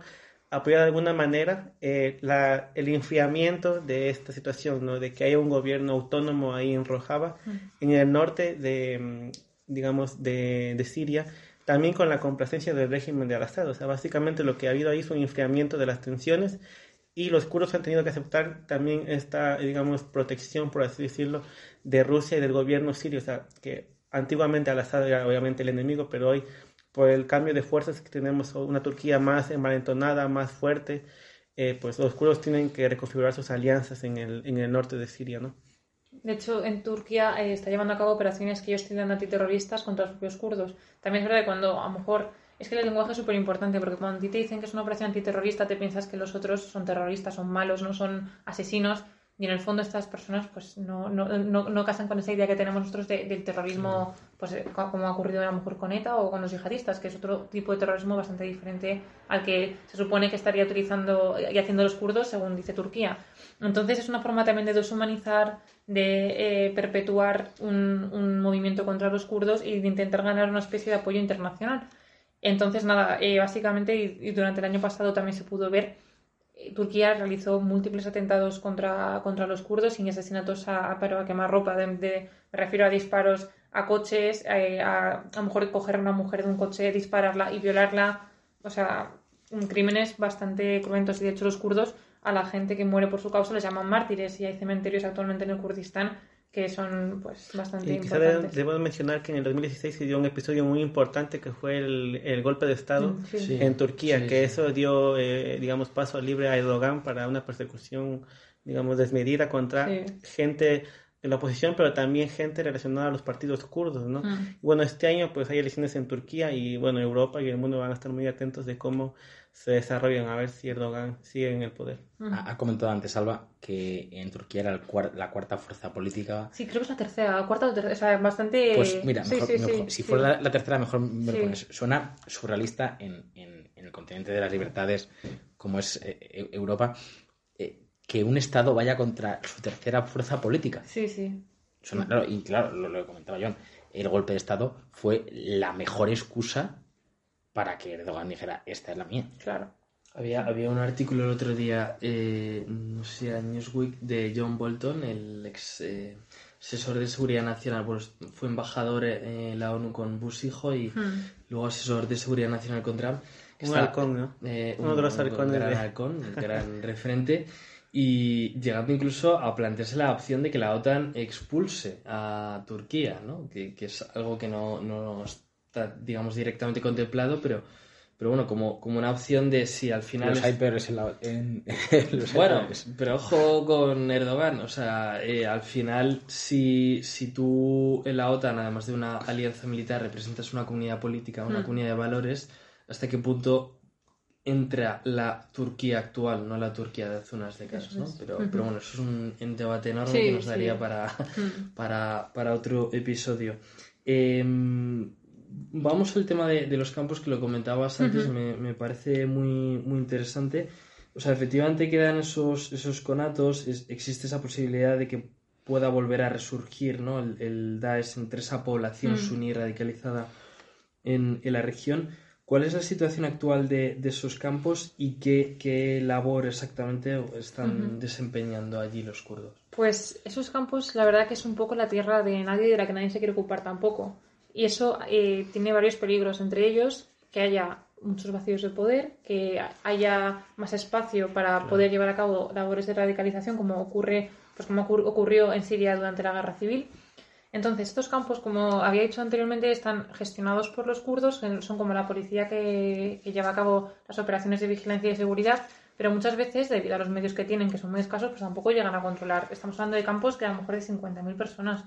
C: apoyar de alguna manera eh, la, el enfriamiento de esta situación, ¿no? de que haya un gobierno autónomo ahí en Rojava, en el norte de, digamos, de, de, Siria, también con la complacencia del régimen de Al-Assad. O sea, básicamente lo que ha habido ahí es un enfriamiento de las tensiones y los kurdos han tenido que aceptar también esta, digamos, protección, por así decirlo, de Rusia y del gobierno sirio. O sea, que antiguamente Al-Assad era obviamente el enemigo, pero hoy por el cambio de fuerzas que tenemos una Turquía más envalentonada, más fuerte, eh, pues los kurdos tienen que reconfigurar sus alianzas en el, en el norte de Siria, ¿no?
B: De hecho, en Turquía eh, está llevando a cabo operaciones que ellos tienen antiterroristas contra los propios kurdos. También es verdad que cuando a lo mejor es que el lenguaje es súper importante porque cuando a ti te dicen que es una operación antiterrorista te piensas que los otros son terroristas, son malos, no son asesinos y en el fondo estas personas pues no, no, no, no casan con esa idea que tenemos nosotros del terrorismo, pues eh, como ha ocurrido a lo mejor con ETA o con los yihadistas, que es otro tipo de terrorismo bastante diferente al que se supone que estaría utilizando y haciendo los kurdos, según dice Turquía. Entonces es una forma también de deshumanizar, de eh, perpetuar un, un, movimiento contra los kurdos y de intentar ganar una especie de apoyo internacional. Entonces, nada, eh, básicamente, y durante el año pasado también se pudo ver Turquía realizó múltiples atentados contra, contra los kurdos y asesinatos a, a, a quemar ropa. De, me refiero a disparos a coches, eh, a, a lo mejor coger a una mujer de un coche, dispararla y violarla. O sea, crímenes bastante cruentos. Y de hecho, los kurdos a la gente que muere por su causa les llaman mártires y hay cementerios actualmente en el Kurdistán que son pues bastante y quizá
C: debemos mencionar que en el 2016 se dio un episodio muy importante que fue el, el golpe de Estado mm, en Turquía, que eso dio, eh, digamos, paso libre a Erdogan para una persecución, digamos, desmedida contra gente de la oposición, pero también gente relacionada a los partidos kurdos, ¿no? Mm. bueno, este año pues hay elecciones en Turquía y bueno, Europa y el mundo van a estar muy atentos de cómo se desarrollan a ver si Erdogan sigue en el poder.
D: Ha, comentado antes, Alba, que en Turquía era la cuarta fuerza política.
B: Sí, creo que es la tercera, la cuarta o tercera, o sea, bastante...
D: Pues mira, si fuera la, tercera, mejor me lo pones. Suena surrealista en, en, el continente de las libertades como es eh, Europa. Que un Estado vaya contra su tercera fuerza política.
B: Sí, sí.
D: claro, y claro, lo, lo comentaba John, el golpe de Estado fue la mejor excusa para que Erdogan dijera, esta es la mía.
B: Claro.
A: Había, había un artículo el otro día, eh, no sé, en Newsweek, de John Bolton, el ex eh, asesor de seguridad nacional, pues fue embajador en la ONU con Bush hijo y
B: Hmm.
A: luego asesor de seguridad nacional con Trump.
C: Un
A: está-
C: halcón, ¿no?
A: eh,
C: Uno de los
A: un
C: halcones
A: gran
C: de-
A: halcón, un gran referente, y llegando incluso a plantearse la opción de que la OTAN expulse a Turquía, ¿no? que, que es algo que no, no está, digamos, directamente contemplado, pero, pero bueno, como, como una opción de si al final...
D: Los
A: es-
D: hypers en la... en- los
A: bueno,
D: hypers.
A: pero ojo con Erdogan, o sea, eh, al final, si, si tú en la OTAN, además de una alianza militar, representas una comunidad política, una
B: Mm.
A: comunidad de valores, ¿hasta qué punto entra la Turquía actual, no la Turquía de hace unas décadas, ¿no? Pero, pero bueno, eso es un, debate enorme
B: Sí,
A: que nos
B: sí.
A: daría para,
B: Hmm.
A: para, para otro episodio. Em, vamos al tema de, de los campos que lo comentabas antes,
B: Ujú.
A: me, me parece muy, muy interesante. O sea, efectivamente quedan esos, esos conatos, es- existe esa posibilidad de que pueda volver a resurgir ¿no? el, el Daesh entre esa población
B: Mm.
A: suní radicalizada en, en la región. ¿Cuál es la situación actual de, de esos campos y qué, qué labor exactamente están desempeñando allí los kurdos?
B: Pues esos campos, la verdad que es un poco la tierra de nadie y de la que nadie se quiere ocupar tampoco. Y eso eh, tiene varios peligros, entre ellos que haya muchos vacíos de poder, que haya más espacio para
A: Claro.
B: poder llevar a cabo labores de radicalización, como ocurre, pues como ocur- ocurrió en Siria durante la guerra civil. Entonces, estos campos, como había dicho anteriormente, están gestionados por los kurdos, son como la policía que, que lleva a cabo las operaciones de vigilancia y seguridad, pero muchas veces, debido a los medios que tienen, que son muy escasos, pues tampoco llegan a controlar. Estamos hablando de campos que a lo mejor de 50.000 personas,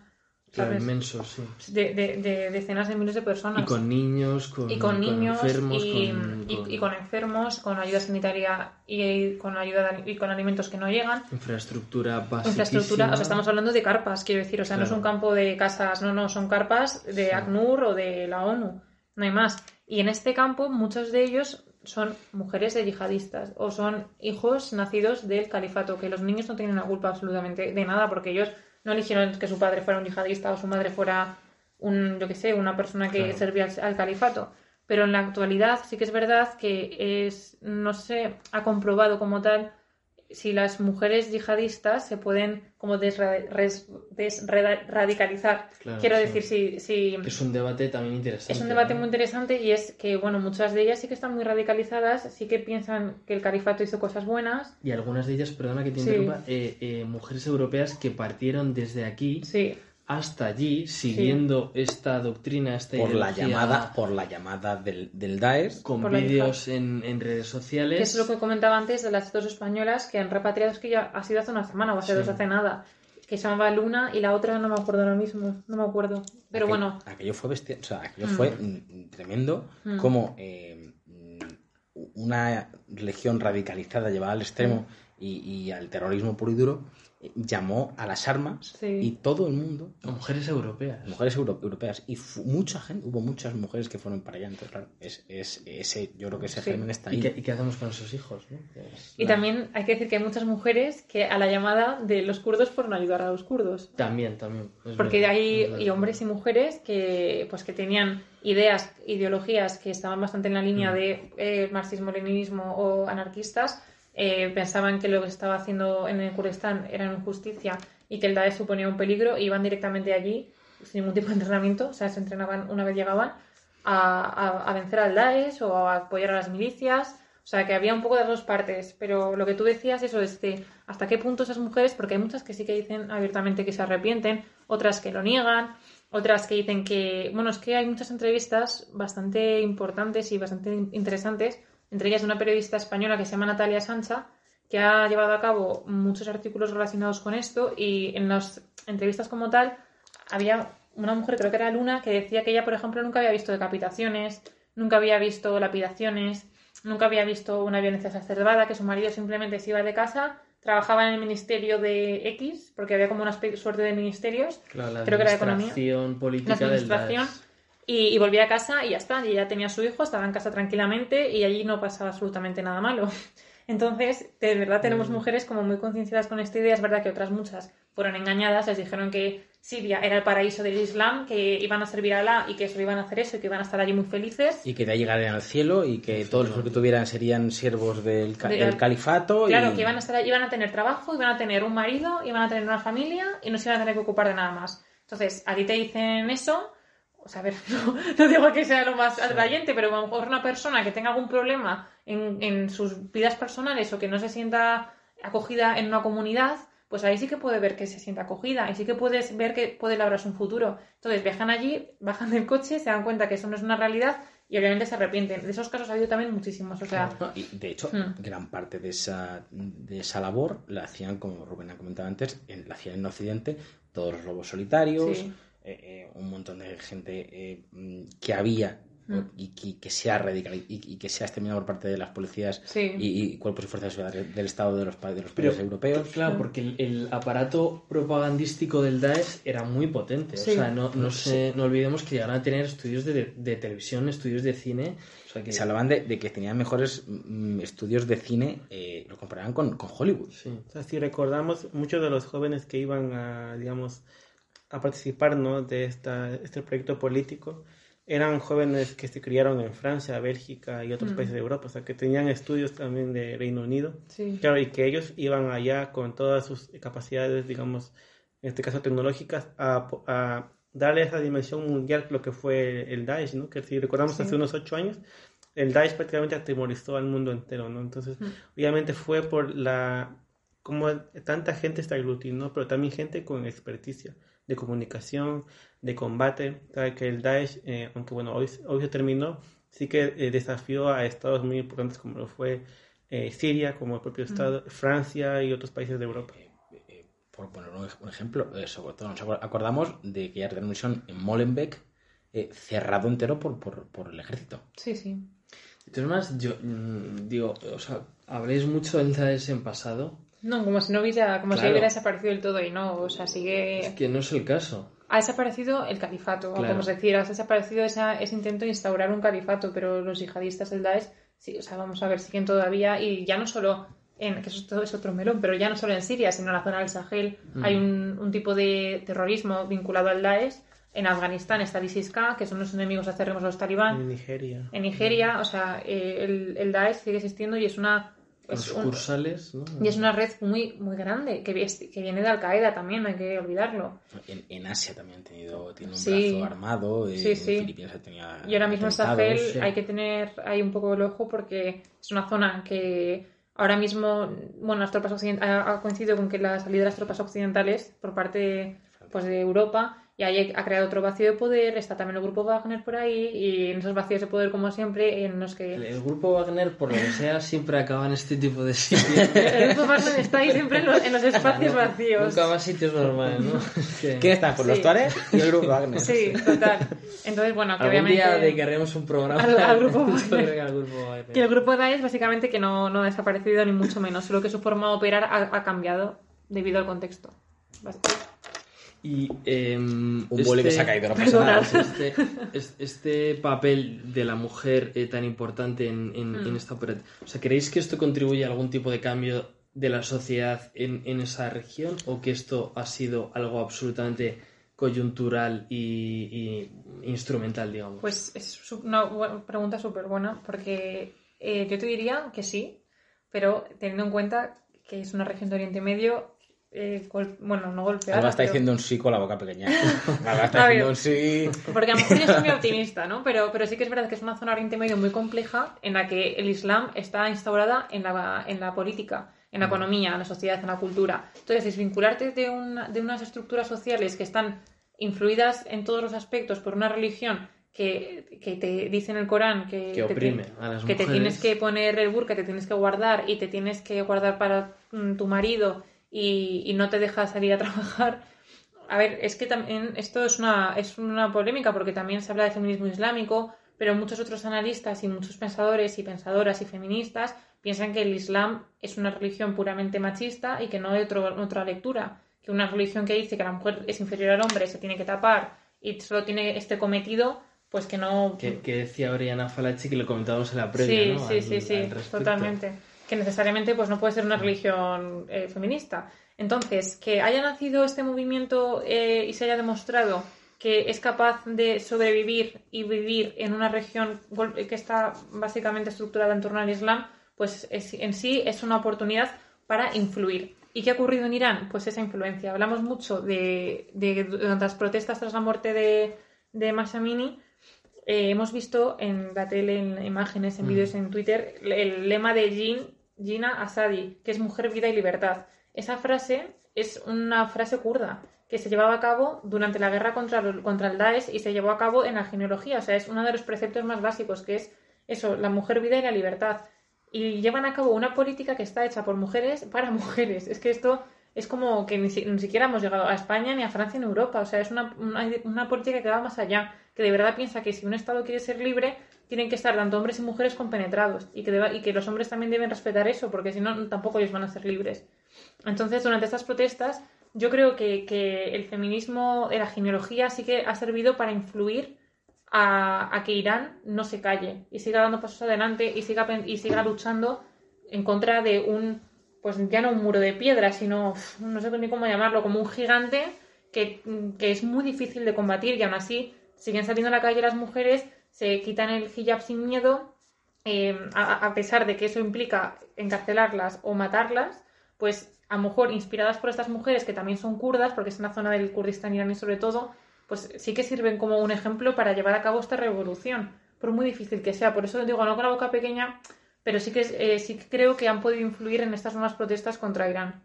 A: Claro,
B: ¿sabes?
A: inmensos, sí.
B: De, de- de decenas de miles de personas.
A: Y con niños, con,
B: Y con niños
A: enfermos,
B: y,
A: con,
B: y-
A: con
B: y con enfermos, con ayuda sanitaria y con ayuda y con alimentos que no llegan.
A: infraestructura básica.
B: Infraestructura, o sea, estamos hablando de carpas, quiero decir, o sea, no es
A: Claro.
B: un campo de casas, no, no, son carpas de
A: Sí.
B: ACNUR o de la ONU, no hay más. Y en este campo, muchos de ellos son mujeres de yihadistas o son hijos nacidos del califato, que los niños no tienen la culpa absolutamente de nada porque ellos no eligieron que su padre fuera un yihadista o su madre fuera un, yo qué sé, una persona que
A: Claro.
B: servía al, al califato. Pero en la actualidad sí que es verdad que es, no se ha comprobado como tal si las mujeres yihadistas se pueden como desradicalizar.
A: Claro,
B: Quiero
A: sí.
B: decir, si, si
A: Es un debate también interesante.
B: es un debate
A: ¿no?
B: muy interesante y es que, bueno, muchas de ellas sí que están muy radicalizadas, sí que piensan que el califato hizo cosas buenas.
A: Y algunas de ellas, perdona que te
B: Sí.
A: interrumpa, eh, eh, mujeres europeas que partieron desde aquí
B: Sí,
A: hasta allí siguiendo esta doctrina, esta
D: por la llamada, por la llamada del, del Daesh.
A: con vídeos en, en redes sociales.
B: que es lo que comentaba antes de las dos españolas que han repatriado, es que ya ha sido hace una semana o hace
A: Sí.
B: dos, hace nada, que se llamaba Luna y la otra no me acuerdo ahora mismo, no me acuerdo. Pero
D: Aquel-
B: bueno,
D: Aquello fue bestia- o sea, aquello
B: Mm.
D: fue mm, tremendo.
B: Mm.
D: Como eh, mm, una religión radicalizada llevada al extremo y, y al terrorismo puro y duro llamó a las armas
B: Sí.
D: y todo el mundo,
A: A mujeres europeas.
D: mujeres euro- europeas, y mucha gente, hubo muchas mujeres que fueron para allá. Entonces, claro, es, es- ese, yo creo que ese
B: Sí.
D: germen está
A: ¿Y
D: ahí.
A: qué, y qué hacemos con esos hijos? no?
B: Y
A: la-
B: también hay que decir que hay muchas mujeres que a la llamada de los kurdos fueron a ayudar a los kurdos.
A: También, también. es
B: Porque
A: verdad,
B: hay
A: verdad.
B: y hombres y mujeres que pues que tenían ideas, ideologías que estaban bastante en la línea
A: Mm.
B: de eh, marxismo-leninismo o anarquistas, eh, pensaban que lo que estaba haciendo en el Kurdistán era una injusticia y que el Daesh suponía un peligro y iban directamente allí sin ningún tipo de entrenamiento, o sea, se entrenaban una vez llegaban a, vencer al Daesh o a apoyar a las milicias. O sea, que había un poco de dos partes, pero lo que tú decías, eso es hasta qué punto esas mujeres, porque hay muchas que sí que dicen abiertamente que se arrepienten, otras que lo niegan, otras que dicen que, bueno, es que hay muchas entrevistas bastante importantes y bastante interesantes, entre ellas una periodista española que se llama Natalia Sancha, que ha llevado a cabo muchos artículos relacionados con esto y en las entrevistas como tal había una mujer, creo que era Luna, que decía que ella, por ejemplo, nunca había visto decapitaciones, nunca había visto lapidaciones, nunca había visto una violencia exacerbada, que su marido simplemente se iba de casa, trabajaba en el ministerio de X, porque había como una suerte de ministerios,
A: Claro, la
B: creo que era economía.
A: política
B: la
A: del
B: administración,
A: Daesh.
B: Y, y volvía a casa y ya está, y ella tenía a su hijo, estaba en casa tranquilamente y allí no pasaba absolutamente nada malo. Entonces, de verdad tenemos
A: Mm.
B: mujeres como muy concienciadas con esta idea. Es verdad que otras muchas fueron engañadas, les dijeron que Siria era el paraíso del Islam, que iban a servir a Alá y que solo iban a hacer eso y que iban a estar allí muy felices.
D: Y que de ahí llegarían al cielo y que todos los que tuvieran serían siervos del, ca-
B: De-
D: del califato.
B: Claro,
D: y...
B: que iban a, estar, allí, iban a tener trabajo, iban a tener un marido, iban a tener una familia y no se iban a tener que ocupar de nada más. Entonces, a ti te dicen eso, o sea, a ver, no, no digo que sea lo más atrayente, pero a lo mejor una persona que tenga algún problema en, en sus vidas personales o que no se sienta acogida en una comunidad, pues ahí sí que puede ver que se sienta acogida y sí que puedes ver que puede labrarse un futuro. Entonces viajan allí, bajan del coche, se dan cuenta que eso no es una realidad y obviamente se arrepienten. De esos casos ha habido también muchísimos, o sea...
D: Y de hecho,
B: Hmm.
D: gran parte de esa, de esa labor la hacían, como Rubén ha comentado antes, en, la hacían en Occidente todos los lobos solitarios,
B: Sí.
D: Eh, eh, un montón de gente eh, mm, que había
B: Hmm.
D: y, que, que se ha radicalizado y, y que se ha exterminado por parte de las policías
B: Sí.
D: y, y cuerpos y fuerzas del Estado de los, de los
A: Pero,
D: países europeos.
A: Claro, porque el, el aparato propagandístico del Daesh era muy potente.
B: Sí.
A: O sea, no, no, se- no olvidemos que llegaron a tener estudios de, de televisión, estudios de cine. O sea que,
D: Se hablaban de, de que tenían mejores mm, estudios de cine, eh, lo comparaban con, con Hollywood.
A: sí.
C: O sea, si recordamos, muchos de los jóvenes que iban a, digamos, a participar ¿no? de esta, este proyecto político eran jóvenes que se criaron en Francia, Bélgica y otros
B: Mm.
C: países de Europa, o sea, que tenían estudios también de Reino Unido.
B: Sí.
C: Claro, y que ellos iban allá con todas sus capacidades, digamos, en este caso tecnológicas, a, a darle esa dimensión mundial lo que fue el Daesh, ¿no? Que si recordamos
B: Sí.
C: hace unos ocho años, el Daesh prácticamente atemorizó al mundo entero, ¿no? Entonces,
B: Mm.
C: obviamente fue por la... como tanta gente se aglutinó, pero también gente con experticia de comunicación, de combate, sabe que el Daesh, eh, aunque bueno, hoy, hoy se terminó, sí que eh, desafió a estados muy importantes como lo fue eh, Siria, como el propio estado, Francia y otros países de Europa.
D: Eh, eh, por poner un, ej- un ejemplo, eh, sobre todo nos acor- acordamos de que ya una misión en Molenbeek eh, cerrado entero por, por, por el ejército.
B: Sí, sí.
A: De todas maneras, yo mm, digo, o sea, habléis mucho del Daesh en pasado.
B: No, como si no hubiera, como si hubiera desaparecido del todo y no, o sea,
A: Es
B: sigue...
A: que no es el caso.
B: Ha desaparecido el califato,
A: Claro.
B: vamos a decir, ha desaparecido esa, ese intento de instaurar un califato, pero los yihadistas del Daesh, sí, o sea, vamos a ver, siguen todavía, y ya no solo en, que eso es- todo es otro melón, pero ya no solo en Siria, sino en la zona del Sahel,
A: Mm.
B: hay un, un tipo de terrorismo vinculado al Daesh, en Afganistán está el ISIS-K, que son los enemigos acérrimos de los talibán,
C: En Nigeria.
B: en Nigeria, o sea, eh, el, el Daesh sigue existiendo y es una...
A: Los
B: Es un-
A: sucursales, ¿no?
B: y es una red muy, muy grande, que, que viene de Al Qaeda también, no hay que olvidarlo.
D: En, en Asia también han tenido tiene un
B: Sí.
D: brazo armado. eh,
B: Sí, sí.
D: En Filipinas tenía
B: Y ahora mismo en. Sahel hay que tener ahí un poco el ojo porque es una zona que ahora mismo, bueno, las tropas occident- ha, ha coincidido con que la salida de las tropas occidentales por parte pues, de Europa y ahí ha creado otro vacío de poder, está también el grupo Wagner por ahí y en esos vacíos de poder como siempre en los que
A: el grupo Wagner, por lo que sea, siempre acaba en este tipo de sitios.
B: el grupo Wagner está ahí siempre en los, en los espacios vacíos.
A: Nunca más sitios normales, ¿no? Es que
D: ¿Quién está? Por
B: Sí.
D: los Tuareg y el grupo Wagner.
B: Sí, total. Entonces, bueno, que
A: Algún
B: obviamente...
A: día dedicaremos un programa
B: Al- al grupo Wagner.
A: el grupo Wagner.
B: Que el grupo Daesh básicamente que no, no ha desaparecido ni mucho menos, solo que su forma de operar ha, ha cambiado debido al contexto.
A: Y, em,
D: Un boli que se ha caído, no pasa nada.
A: Este, es- este papel de la mujer eh, tan importante en, en-
B: Mm.
A: en esta operación. O sea, ¿creéis que esto contribuye a algún tipo de cambio de la sociedad en, en esa región o que esto ha sido algo absolutamente coyuntural y, y instrumental, digamos?
B: Pues es su- una pregunta súper buena, porque eh, yo te diría que sí, pero teniendo en cuenta que es una región de Oriente Medio, eh, bueno, no golpeada.
D: Alba está
B: pero-
D: diciendo un sí con la boca pequeña. Alba está diciendo un sí.
B: Porque a lo mejor yo soy muy optimista, ¿no? Pero, pero sí que es verdad que es una zona Oriente Medio muy compleja en la que el Islam está instaurada en la, en la política, en la economía, en la sociedad, en la cultura. Entonces, desvincularte de, una- de unas estructuras sociales que están influidas en todos los aspectos por una religión que, que te dice en el Corán que,
A: que
B: te
A: oprime
B: ti-
A: a las
B: que te
A: mujeres.
B: tienes que poner el burka, te tienes que guardar y te tienes que guardar para mm, tu marido y, y no te deja salir a trabajar. A ver, es que también esto es una, es una polémica porque también se habla de feminismo islámico, pero muchos otros analistas y muchos pensadores y pensadoras y feministas piensan que el Islam es una religión puramente machista y que no hay otro- otra lectura. Que una religión que dice que la mujer es inferior al hombre, se tiene que tapar y solo tiene este cometido, pues que no...
A: Que, que decía Oriana Falachi que lo comentábamos en la previa,
B: sí,
A: ¿no?
B: sí,
A: Al-
B: sí, sí, totalmente. Que necesariamente pues, no puede ser una religión eh, feminista. Entonces, que haya nacido este movimiento eh, y se haya demostrado que es capaz de sobrevivir y vivir en una región que está básicamente estructurada en torno al Islam, pues en sí es una oportunidad para influir. ¿Y qué ha ocurrido en Irán? Pues esa influencia. Hablamos mucho de, las protestas tras la muerte de, de Masamini. Eh, hemos visto en la tele, en imágenes, en vídeos, en Twitter, el lema de Jin, Gina Asadi, que es mujer, vida y libertad. Esa frase es una frase kurda que se llevaba a cabo durante la guerra contra, contra el Daesh y se llevó a cabo en la genealogía. O sea, es uno de los preceptos más básicos, que es eso, la mujer, vida y la libertad y llevan a cabo una política que está hecha por mujeres para mujeres. Es que esto es como que ni, siquiera hemos llegado a España ni a Francia ni a Europa. O sea, es una, una, política que va más allá, que de verdad piensa que si un Estado quiere ser libre, tienen que estar tanto hombres y mujeres compenetrados y que, y que los hombres también deben respetar eso, porque si no, tampoco ellos van a ser libres. Entonces, durante estas protestas, yo creo que, que el feminismo la genealogía sí que ha servido para influir a, que Irán no se calle y siga dando pasos adelante y siga, y siga luchando en contra de un, pues ya no un muro de piedra, sino, no sé ni cómo llamarlo, como un gigante que, es muy difícil de combatir y aún así siguen saliendo a la calle las mujeres, se quitan el hijab sin miedo, eh, a, pesar de que eso implica encarcelarlas o matarlas, pues a lo mejor inspiradas por estas mujeres que también son kurdas, porque es una zona del Kurdistán iraní sobre todo, pues sí que sirven como un ejemplo para llevar a cabo esta revolución, por muy difícil que sea. Por eso digo, no con la boca pequeña, pero sí que, eh, sí creo que han podido influir en estas nuevas protestas contra Irán,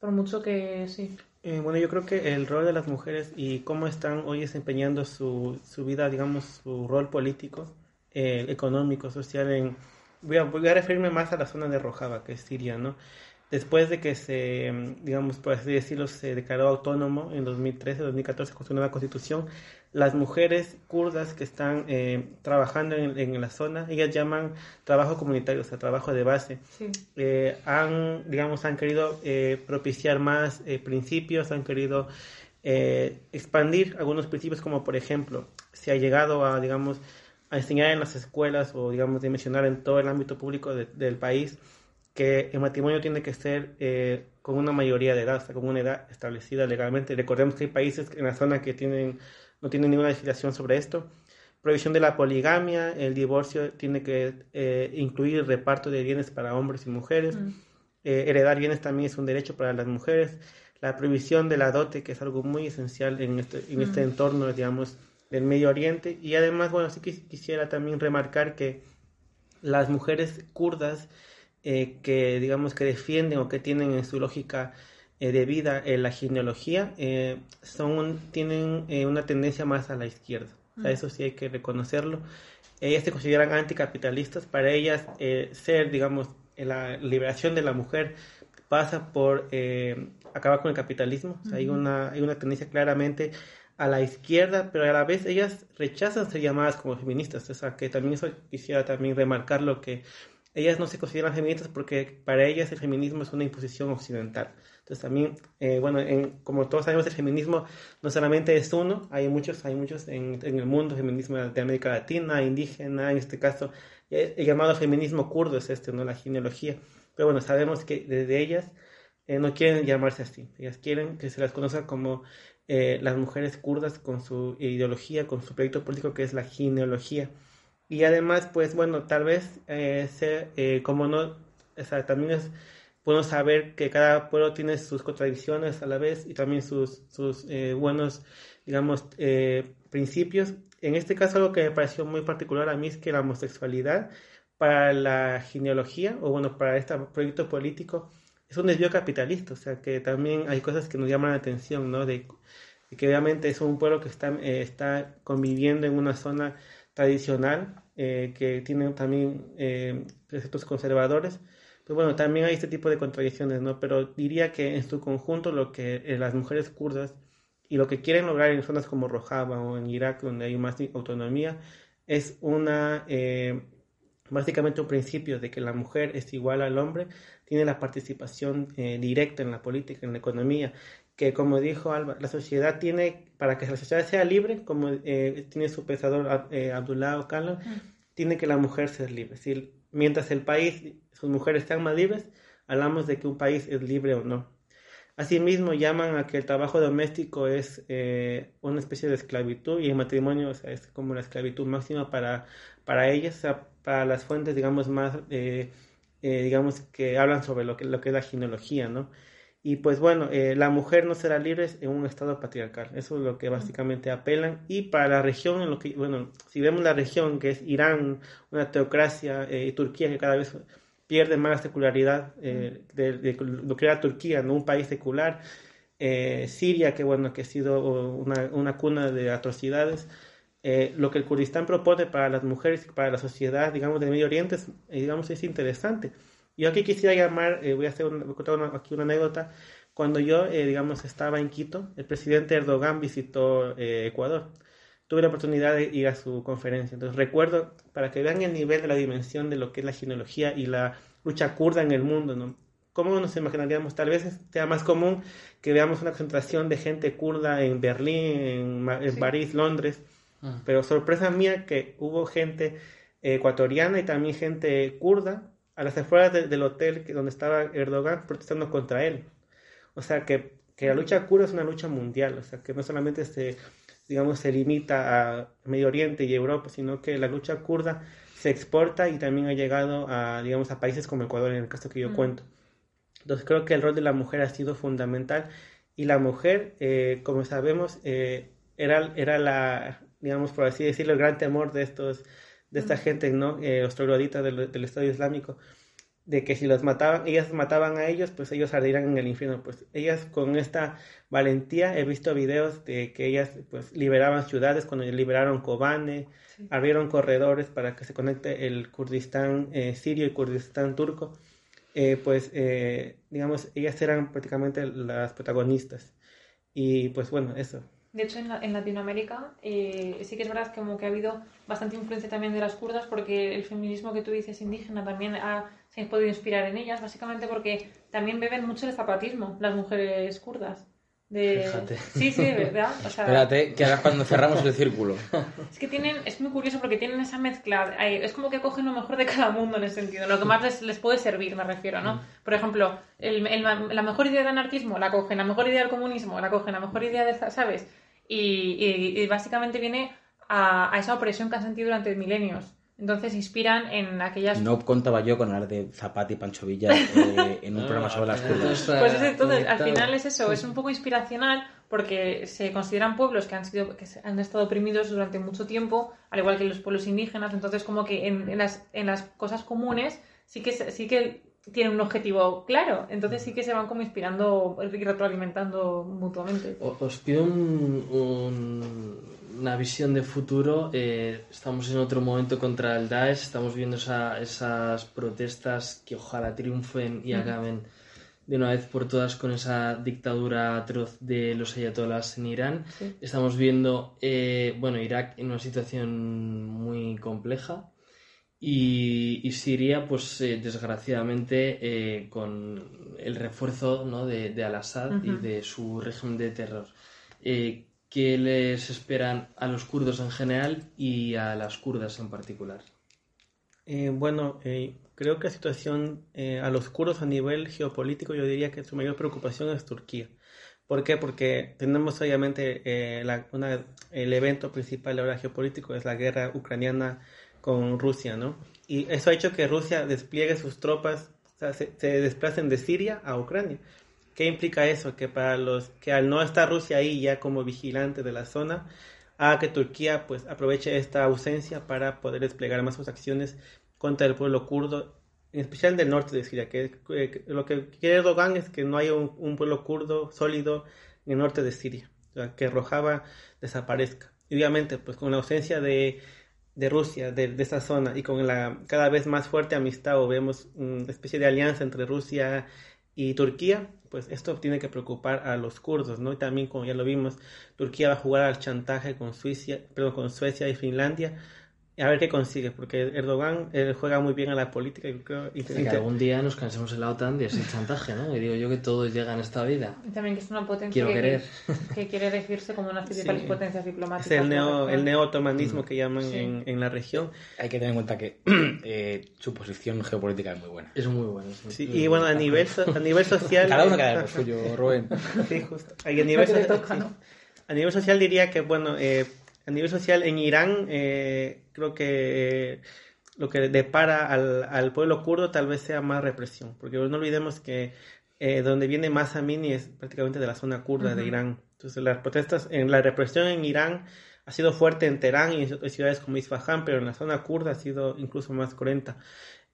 B: por mucho que sí.
C: Eh, bueno, yo creo que el rol de las mujeres y cómo están hoy desempeñando su, su vida, digamos, su rol político, eh, económico, social, en... Voy a, voy a referirme más a la zona de Rojava, que es Siria, ¿no? Después de que se, digamos, por así decirlo, se declaró autónomo en 2013, 2014 con su nueva constitución, las mujeres kurdas que están eh, trabajando en, la zona, ellas llaman trabajo comunitario, o sea, trabajo de base, eh, han, digamos, han querido eh, propiciar más principios, han querido expandir algunos principios como, por ejemplo, se ha llegado a, digamos, a enseñar en las escuelas o, digamos, de mencionar en todo el ámbito público del país que el matrimonio tiene que ser eh, con una mayoría de edad, o sea, con una edad establecida legalmente. Recordemos que hay países en la zona que tienen, no tienen ninguna legislación sobre esto. Prohibición de la poligamia, el divorcio tiene que eh, incluir el reparto de bienes para hombres y mujeres. Mm. Eh, heredar bienes también es un derecho para las mujeres. La prohibición de la dote, que es algo muy esencial en este, en este mm. entorno, digamos, del Medio Oriente. Y además, bueno, sí quisiera también remarcar que las mujeres kurdas eh, que digamos que defienden o que tienen en su lógica eh, de vida eh, la genealogía son tienen una tendencia más a la izquierda. Mm. eso sí hay que reconocerlo. Ellas se consideran anticapitalistas. Para ellas ser, digamos, la liberación de la mujer pasa por acabar con el capitalismo. hay, una, hay una tendencia claramente a la izquierda, pero a la vez ellas rechazan ser llamadas como feministas. O sea, que también eso quisiera también remarcar lo que ellas no se consideran feministas porque para ellas el feminismo es una imposición occidental. Entonces también, eh, bueno, en, como todos sabemos, el feminismo no solamente es uno, hay muchos, hay muchos en, el mundo, feminismo de América Latina, indígena, en este caso, el llamado feminismo kurdo es este, ¿no? La genealogía. Pero bueno, sabemos que desde ellas eh, no quieren llamarse así, ellas quieren que se las conozca como eh, las mujeres kurdas con su ideología, con su proyecto político que es la genealogía. Y además, pues bueno, tal vez eh, eh, como no, también es saber que cada pueblo tiene sus contradicciones a la vez y también sus, sus eh, buenos, digamos, eh, principios. En este caso, algo que me pareció muy particular a mí es que la homosexualidad para la genealogía, o bueno, para este proyecto político, es un desvío capitalista, o sea que también hay cosas que nos llaman la atención, ¿no? De, que obviamente es un pueblo que está, está conviviendo en una zona tradicional eh, que tiene también eh, preceptos conservadores. Pues bueno, también hay este tipo de contradicciones, ¿no? Pero diría que en su conjunto lo que eh, las mujeres kurdas y lo que quieren lograr en zonas como Rojava o en Irak, donde hay más autonomía, es una, básicamente un principio de que la mujer es igual al hombre, tiene la participación directa en la política, en la economía, que como dijo Alba, la sociedad tiene, para que la sociedad sea libre, como eh, tiene su pensador eh, Abdullah Ocalan, tiene que la mujer ser libre. Mientras el país, sus mujeres están más libres, hablamos de que un país es libre o no. Asimismo, llaman a que el trabajo doméstico es eh, una especie de esclavitud y el matrimonio es como la esclavitud máxima para, para ellas, para las fuentes, digamos, más, eh, eh, digamos, que hablan sobre lo que, lo que es la ginealogía, ¿no? Y pues bueno, la mujer no será libre en un estado patriarcal. Eso es lo que básicamente apelan. Y para la región, en lo que, bueno, si vemos la región que es Irán, una teocracia, y Turquía que cada vez pierde más la secularidad eh, de, lo que era Turquía, ¿no? un país secular, eh, Siria, que bueno, que ha sido una, una cuna de atrocidades. Eh, lo que el Kurdistán propone para las mujeres y para la sociedad, digamos, del Medio Oriente, es, digamos, es interesante. Yo aquí quisiera llamar, voy a hacer contar aquí una anécdota. Cuando yo, digamos, estaba en Quito, el presidente Erdogan visitó Ecuador tuve la oportunidad de ir a su conferencia. Entonces recuerdo, para que vean el nivel de la dimensión de lo que es la genealogía y la lucha kurda en el mundo, ¿no? ¿Cómo nos imaginaríamos? Tal vez sea más común que veamos una concentración de gente kurda en Berlín, en, París, Londres, ah. pero sorpresa mía que hubo gente ecuatoriana y también gente kurda a las afueras del hotel donde estaba Erdogan protestando contra él. O sea que, que la lucha kurda es una lucha mundial, o sea que no solamente se digamos, se limita a Medio Oriente y Europa, sino que la lucha kurda se exporta y también ha llegado a, digamos, a países como Ecuador, en el caso que yo mm. cuento. Entonces creo que el rol de la mujer ha sido fundamental y la mujer, eh, como sabemos, eh, era, era la, digamos, por así decirlo, el gran temor de estos de esta gente, ¿no? Eh, los trogloditas del, del Estado Islámico de que si los mataban, ellas mataban a ellos, pues ellos ardirían en el infierno. Pues ellas con esta valentía, he visto videos de que ellas pues liberaban ciudades, cuando liberaron Kobane, abrieron corredores para que se conecte el Kurdistán eh, sirio y Kurdistán turco. Eh, pues eh, digamos, ellas eran prácticamente las protagonistas. Y pues bueno, eso.
B: De hecho, en, en Latinoamérica eh, sí que es verdad como que ha habido bastante influencia también de las kurdas porque el feminismo que tú dices indígena también ha, se ha podido inspirar en ellas, básicamente porque también beben mucho el zapatismo las mujeres kurdas. De... Fíjate. Sí, sí, verdad.
D: Espérate, que ahora cuando cerramos el círculo.
B: Es que tienen, es muy curioso porque tienen esa mezcla, es como que cogen lo mejor de cada mundo en ese sentido, lo que más les, les puede servir, me refiero, ¿no? Mm. Por ejemplo, el, la mejor idea del anarquismo la cogen, la mejor idea del comunismo la cogen, la mejor idea de, ¿sabes? Y, y, básicamente viene a, a, esa opresión que han sentido durante milenios. Entonces inspiran en aquellas...
D: No contaba yo con hablar de Zapata y Pancho Villa eh, en un programa sobre las kurdas.
B: Pues entonces, al final es eso, es un poco inspiracional porque se consideran pueblos que han, sido, que han estado oprimidos durante mucho tiempo, al igual que los pueblos indígenas, entonces como que en, en, las, en las cosas comunes sí que, sí que tienen un objetivo claro, entonces sí que se van como inspirando y retroalimentando mutuamente.
A: Os pido un una visión de futuro. Eh, estamos en otro momento contra el Daesh, estamos viendo esas protestas que ojalá triunfen y acaben de una vez por todas con esa dictadura atroz de los ayatolás en Irán. Estamos viendo, eh, bueno, Irak en una situación muy compleja. Y, Siria, pues eh, desgraciadamente, con el refuerzo ¿no? de, Al-Assad y de su régimen de terror que les esperan a los kurdos en general y a las kurdas en particular?
C: Eh, bueno, eh, creo que la situación eh, a los kurdos a nivel geopolítico, yo diría que su mayor preocupación es Turquía. ¿Por qué? Porque tenemos obviamente el evento principal ahora geopolítico es la guerra ucraniana con Rusia, ¿no? Y eso ha hecho que Rusia despliegue sus tropas, se desplacen de Siria a Ucrania. ¿Qué implica eso? Que para los que al no estar Rusia ahí ya como vigilante de la zona, haga que Turquía pues aproveche esta ausencia para poder desplegar más sus acciones contra el pueblo kurdo, en especial del norte de Siria. Que, lo que quiere Erdogan es que no haya un, pueblo kurdo sólido en el norte de Siria, que Rojava desaparezca. Y obviamente, pues con la ausencia de, de Rusia, de, de, esta zona, y con la cada vez más fuerte amistad o vemos una especie de alianza entre Rusia y Turquía, pues esto tiene que preocupar a los kurdos, ¿no? Y también, como ya lo vimos, Turquía va a jugar al chantaje con perdón, con Suecia y Finlandia a ver qué consigue, porque Erdogan juega muy bien a la política. Y creo, y,
A: que algún día nos cansemos en la OTAN de ese chantaje, ¿no? Y digo yo que todo llega en esta vida.
B: también que es una potencia
A: Quiero
B: que,
A: querer.
B: que quiere decirse como una de las principales potencias diplomáticas.
C: Es el, neo, el neo-otomanismo que llaman en, en, la región.
D: Hay que tener en cuenta que eh, su posición geopolítica es muy buena.
A: Es muy buena.
C: Sí, y bueno, a nivel, a nivel social...
D: Cada uno queda lo suyo, Rubén.
C: Sí, justo. A nivel, a nivel social diría que, bueno... Eh, a nivel social en Irán eh, creo que lo que depara al, al, pueblo kurdo tal vez sea más represión, porque no olvidemos que eh, donde viene más Amini es prácticamente de la zona kurda de Irán. Entonces las protestas, en la represión en Irán ha sido fuerte en Teherán y en ciudades como Isfahan, pero en la zona kurda ha sido incluso más cruenta.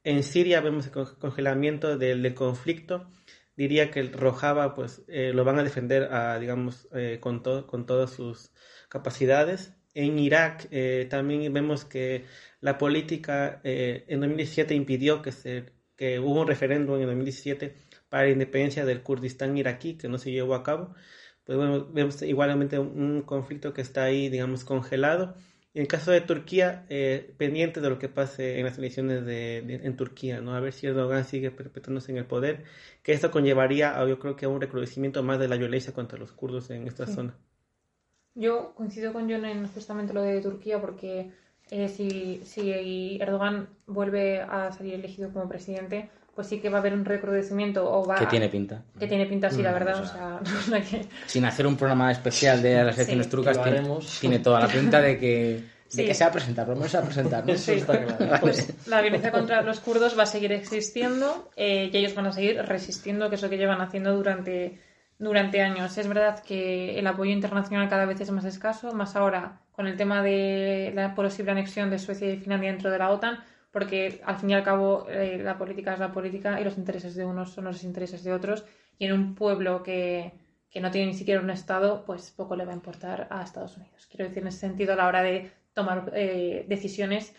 C: En Siria vemos el congelamiento del, del conflicto. Diría que el Rojava pues eh, lo van a defender a, digamos eh, con, con todas sus capacidades en Irak eh, también vemos que la política eh, en 2017 impidió que, se, que hubo un referéndum en 2017 para la independencia del Kurdistán iraquí que no se llevó a cabo. Pues bueno, vemos igualmente un conflicto que está ahí, digamos, congelado. Y en el caso de Turquía, eh, pendiente de lo que pase en las elecciones de, en Turquía, ¿no? A ver si Erdogan sigue perpetuándose en el poder, que esto conllevaría, a, yo creo que a un recrudecimiento más de la violencia contra los kurdos en esta zona.
B: Yo coincido con John en justamente lo de Turquía porque eh, si, si Erdogan vuelve a salir elegido como presidente, pues sí que va a haber un recrudecimiento o va
D: que tiene pinta.
B: que tiene pinta sí la mm, verdad o sea,
D: sin hacer un programa especial de las elecciones turcas tiene, toda la pinta de que de que se va a presentar vamos a presentar
B: pues la violencia contra los kurdos va a seguir existiendo eh, y ellos van a seguir resistiendo que es lo que llevan haciendo durante durante años. Es verdad que el apoyo internacional cada vez es más escaso, más ahora con el tema de la posible anexión de Suecia y Finlandia dentro de la OTAN, porque al fin y al cabo eh, la política es la política y los intereses de unos son los intereses de otros. Y en un pueblo que, que no tiene ni siquiera un Estado, pues poco le va a importar a Estados Unidos. Quiero decir, en ese sentido, a la hora de tomar eh, decisiones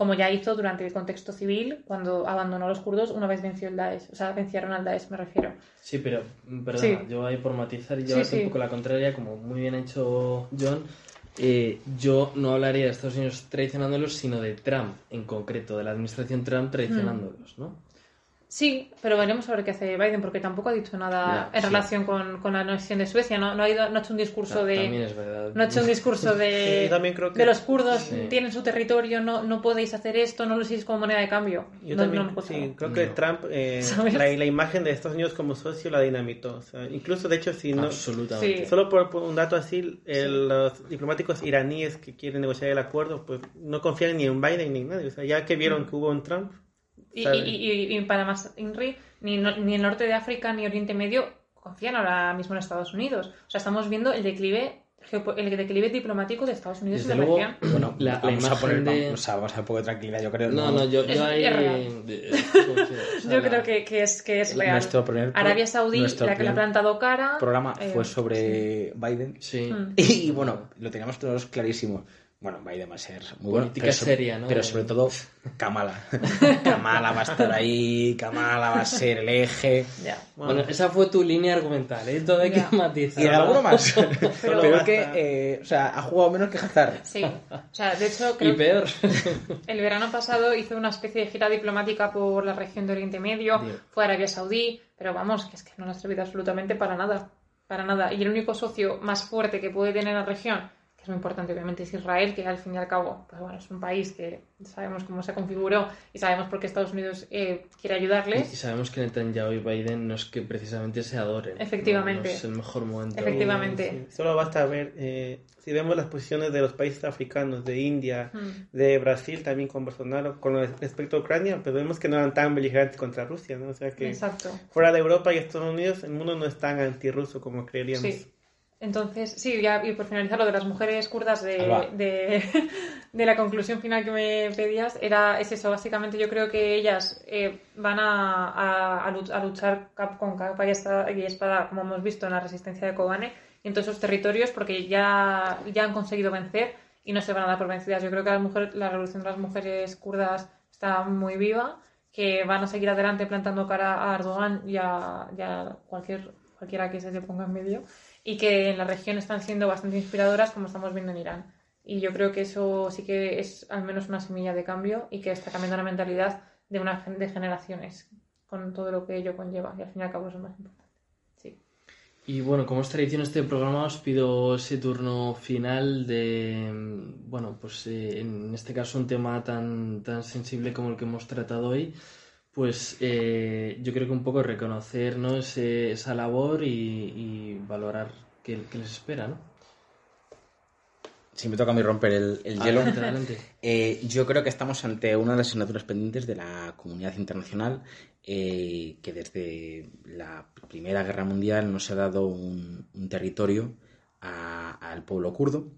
B: como ya hizo durante el contexto civil, cuando abandonó a los kurdos una vez venció el Daesh. O sea, vencieron al Daesh, me refiero.
A: Sí, pero, perdona, yo ahí por matizar y llevarte un poco la contraria, como muy bien ha hecho John, eh, yo no hablaría de Estados Unidos traicionándolos, sino de Trump en concreto, de la administración Trump traicionándolos, ¿no?
B: Sí, pero veremos a ver qué hace Biden, porque tampoco ha dicho nada en relación con, con, la anexión de Suecia. No, no, ha, ido, no ha hecho un discurso de. No ha hecho un discurso de. de los kurdos tienen su territorio, no, no podéis hacer esto, no lo uséis como moneda de cambio.
C: Yo también, sí, creo que Trump, eh, la, la, imagen de Estados Unidos como socio la dinamitó. O sea, incluso, de hecho, si no.
A: Absolutamente.
C: Solo por, un dato así, los diplomáticos iraníes que quieren negociar el acuerdo, pues no confían ni en Biden ni en nadie. O sea, ya que vieron mm. que hubo un Trump
B: y, y, y, para más, Inri, ni, ni el norte de África ni Oriente Medio confían ahora mismo en Estados Unidos. O sea, estamos viendo el declive el declive diplomático de Estados Unidos
A: Desde luego, Bueno,
D: la, vamos, a poner, de... vamos, a, vamos a un poco de tranquilidad, yo creo.
A: No, no, yo, yo, ahí...
B: yo creo que, que, es, que es real. Arabia Saudí, la que le ha plantado cara...
D: El programa
B: eh,
D: fue sobre Biden. Sí. Y, y, bueno, lo teníamos todos clarísimo. Bueno, Biden va a ser muy bueno.
A: Pero, seria, ¿no?
D: pero sobre todo Kamala. Kamala va a estar ahí, Kamala va a ser el eje.
A: Bueno, esa fue tu línea argumental, ¿eh? Todo hay que matizar.
D: Y alguno más. pero, que, eh, o sea, ha jugado menos que Hazard.
B: Sí. O sea, de hecho, creo
A: y peor.
B: el verano pasado hizo una especie de gira diplomática por la región de Oriente Medio, fue a Arabia Saudí, pero vamos, que es que no nos ha servido absolutamente para nada. Para nada. Y el único socio más fuerte que puede tener la región que es muy importante, obviamente, es Israel, que al fin y al cabo pues bueno, es un país que sabemos cómo se configuró y sabemos por qué Estados Unidos eh, quiere ayudarles.
A: Y, sabemos que Netanyahu y Biden no es que precisamente se adoren.
B: Efectivamente.
A: es el mejor momento.
B: Efectivamente.
C: Solo basta ver, eh, si vemos las posiciones de los países africanos, de India, hmm. de Brasil también con Bolsonaro, con respecto a Ucrania, pues vemos que no eran tan beligerantes contra Rusia, ¿no? O sea que
B: Exacto.
C: fuera de Europa y Estados Unidos, el mundo no es tan antirruso como creeríamos.
B: Sí. Entonces, sí, ya, y por finalizar lo de las mujeres kurdas de, de, la conclusión final que me pedías, era, es eso, básicamente yo creo que ellas eh, van a, a, luchar con capa y espada, como hemos visto en la resistencia de Kobane, y en todos esos territorios, porque ya, ya han conseguido vencer y no se van a dar por vencidas. Yo creo que la, mujer, la revolución de las mujeres kurdas está muy viva, que van a seguir adelante plantando cara a Erdogan y a, y a cualquier, cualquiera que se le ponga en medio y que en la región están siendo bastante inspiradoras como estamos viendo en Irán. Y yo creo que eso sí que es al menos una semilla de cambio y que está cambiando la mentalidad de una de generaciones con todo lo que ello conlleva. Y al fin y al cabo es más importante. Sí.
A: Y bueno, como es tradición este programa, os pido ese turno final de, bueno, pues eh, en este caso un tema tan, tan sensible como el que hemos tratado hoy, pues eh, yo creo que un poco reconocer ¿no? esa labor y, valorar qué, les espera, ¿no?
D: Si me toca a mí romper el, hielo. Eh, yo creo que estamos ante una de las asignaturas pendientes de la comunidad internacional eh, que desde la Primera Guerra Mundial no se ha dado un, territorio al pueblo kurdo.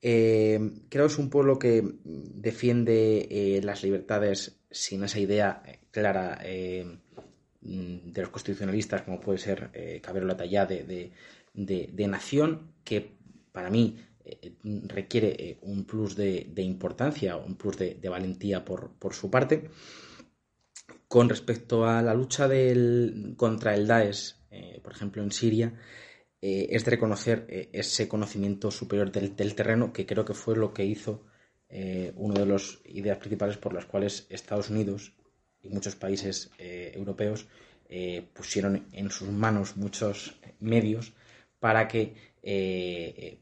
D: Creo que es un pueblo que defiende las libertades sin esa idea clara eh, mm, de los constitucionalistas, como puede ser eh, Cabero Latallá, de, de, nación, que para mí eh, requiere eh, un plus de, importancia, un plus de, valentía por, su parte. Con respecto a la lucha contra el Daesh, por ejemplo en Siria, es de reconocer ese conocimiento superior del, terreno, que creo que fue lo que hizo una de las ideas principales por las cuales Estados Unidos y muchos países eh, europeos eh, pusieron en sus manos muchos medios para que eh,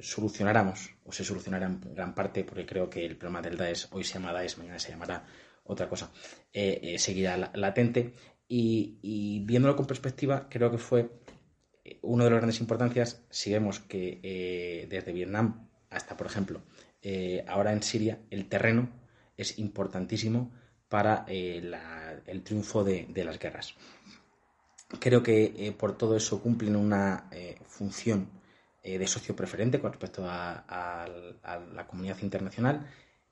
D: solucionáramos o se solucionara en gran parte, porque creo que el problema del Daesh hoy se llama Daesh, mañana se llamará otra cosa, seguirá latente. Y, viéndolo con perspectiva, creo que fue una de las grandes importancias si vemos que desde Vietnam hasta, por ejemplo, ahora en Siria, el terreno es importantísimo para eh, el triunfo de, las guerras. Creo que eh, por todo eso cumplen una eh, función de socio preferente con respecto a, la comunidad internacional.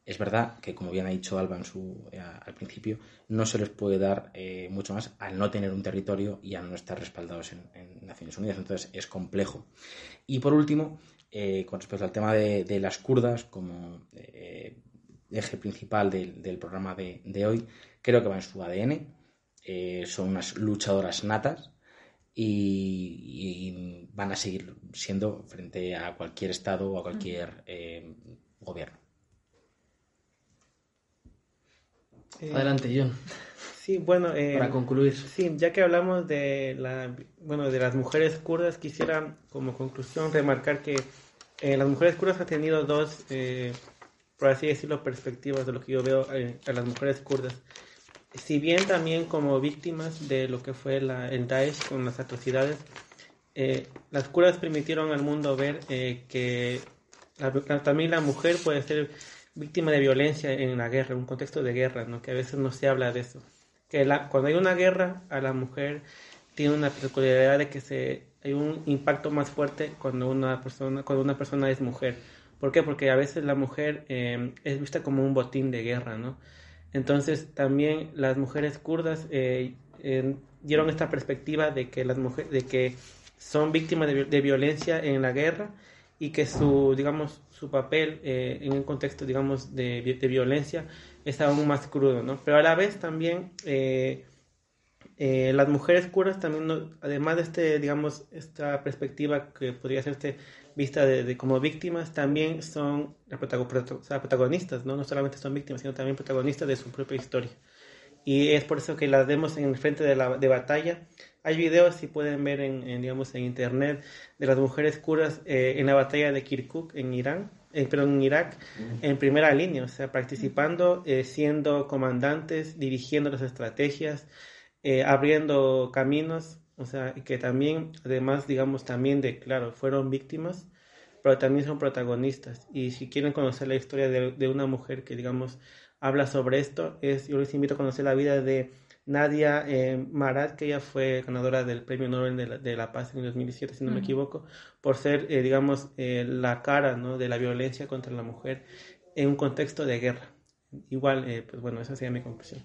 D: Es verdad que, como bien ha dicho Alba en su, al principio, no se les puede dar mucho más al no tener un territorio y al no estar respaldados en, Naciones Unidas. Entonces es complejo. Y por último, con respecto al tema de, las kurdas, como eje principal del, programa de, hoy, creo que va en su ADN. Eh, son unas luchadoras natas y, van a seguir siendo frente a cualquier Estado o a cualquier eh, gobierno.
A: Eh, Adelante, John.
C: Sí, bueno,
A: para concluir.
C: Sí, ya que hablamos de la, bueno, de las mujeres kurdas, quisiera como conclusión remarcar que las mujeres kurdas han tenido dos por así decirlo, perspectivas de lo que yo veo eh, a las mujeres kurdas. Si bien también como víctimas de lo que fue la, el Daesh con las atrocidades, eh, las kurdas permitieron al mundo ver eh, que también la mujer puede ser víctima de violencia en la guerra, un contexto de guerra, ¿no? que a veces no se habla de eso. Que cuando hay una guerra, a la mujer tiene una peculiaridad de que se, hay un impacto más fuerte cuando una persona, cuando una persona es mujer ¿Por qué? Porque a veces la mujer eh, es vista como un botín de guerra, ¿no? Entonces también las mujeres kurdas eh, dieron esta perspectiva de que las mujeres, de que son víctimas de, violencia en la guerra y que su, digamos, su papel eh, en un contexto, digamos, de, violencia es aún más crudo, ¿no? Pero a la vez también las mujeres kurdas también, además de este, digamos, esta perspectiva que podría ser este vista de, como víctimas, también son protagonistas, ¿no? No solamente son víctimas, sino también protagonistas de su propia historia. Y es por eso que las vemos en el frente de, la, de batalla. Hay videos, si pueden ver en, digamos, en internet, de las mujeres curas eh, en la batalla de Kirkuk, en Irán, eh, en Irak, en primera línea, o sea, participando, eh, siendo comandantes, dirigiendo las estrategias, abriendo caminos o sea, que también, además, digamos, también de, claro, fueron víctimas, pero también son protagonistas. Y si quieren conocer la historia de, una mujer que, digamos, habla sobre esto, es, yo les invito a conocer la vida de Nadia eh, Marat, que ella fue ganadora del Premio Nobel de la, de la Paz en 2017, si no me equivoco, por ser, eh, digamos, eh, la cara ¿no? de la violencia contra la mujer en un contexto de guerra. Igual, pues bueno, esa sería mi conclusión.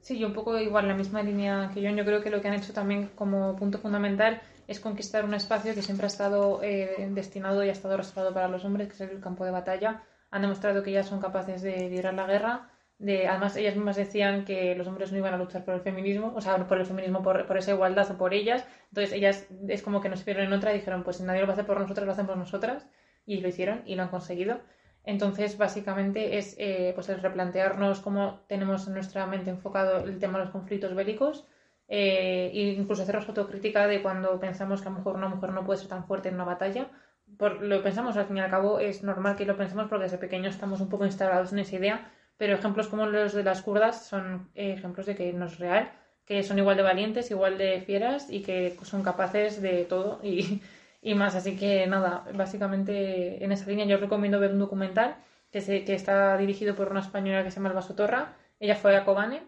B: Sí, yo un poco igual, la misma línea que yo. Yo creo que lo que han hecho también como punto fundamental es conquistar un espacio que siempre ha estado eh, destinado y ha estado reservado para los hombres, que es el campo de batalla. Han demostrado que ellas son capaces de librar la guerra. De, además, ellas mismas decían que los hombres no iban a luchar por el feminismo, o sea, por el feminismo, por, por esa igualdad o por ellas. Entonces, ellas es como que nos vieron en otra y dijeron, pues si nadie lo va a hacer por nosotras, lo hacemos nosotras. Y lo hicieron y lo han conseguido. Entonces, básicamente es eh, pues replantearnos cómo tenemos en nuestra mente enfocado el tema de los conflictos bélicos eh, e incluso hacernos autocrítica de cuando pensamos que a lo mejor una mujer no puede ser tan fuerte en una batalla. Por, lo pensamos, al fin y al cabo, es normal que lo pensemos porque desde pequeños estamos un poco instalados en esa idea, pero ejemplos como los de las kurdas son eh, ejemplos de que no es real, que son igual de valientes, igual de fieras y que son capaces de todo y y más. Así que nada, básicamente en esa línea yo recomiendo ver un documental que, se, que está dirigido por una española que se llama Alba Torra. Ella fue a Kobane,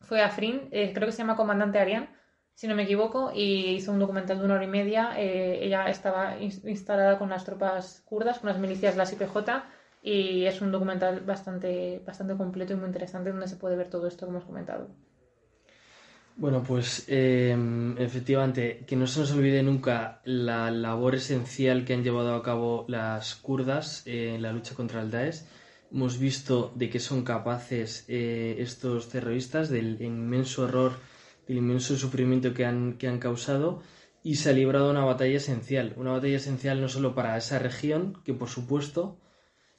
B: fue a Frin, eh, creo que se llama Comandante Arián, si no me equivoco, y hizo un documental de una hora y media. Eh, ella estaba instalada con las tropas kurdas, con las milicias, las IPJ, y es un documental bastante, bastante completo y muy interesante donde se puede ver todo esto que hemos comentado.
A: Bueno, pues em, efectivamente, que no se nos olvide nunca la labor esencial que han llevado a cabo las kurdas en la lucha contra el Daesh. Hemos visto de que son capaces eh, estos terroristas del inmenso error, del inmenso sufrimiento que han, que han causado y se ha librado una batalla esencial. Una batalla esencial no solo para esa región, que por supuesto,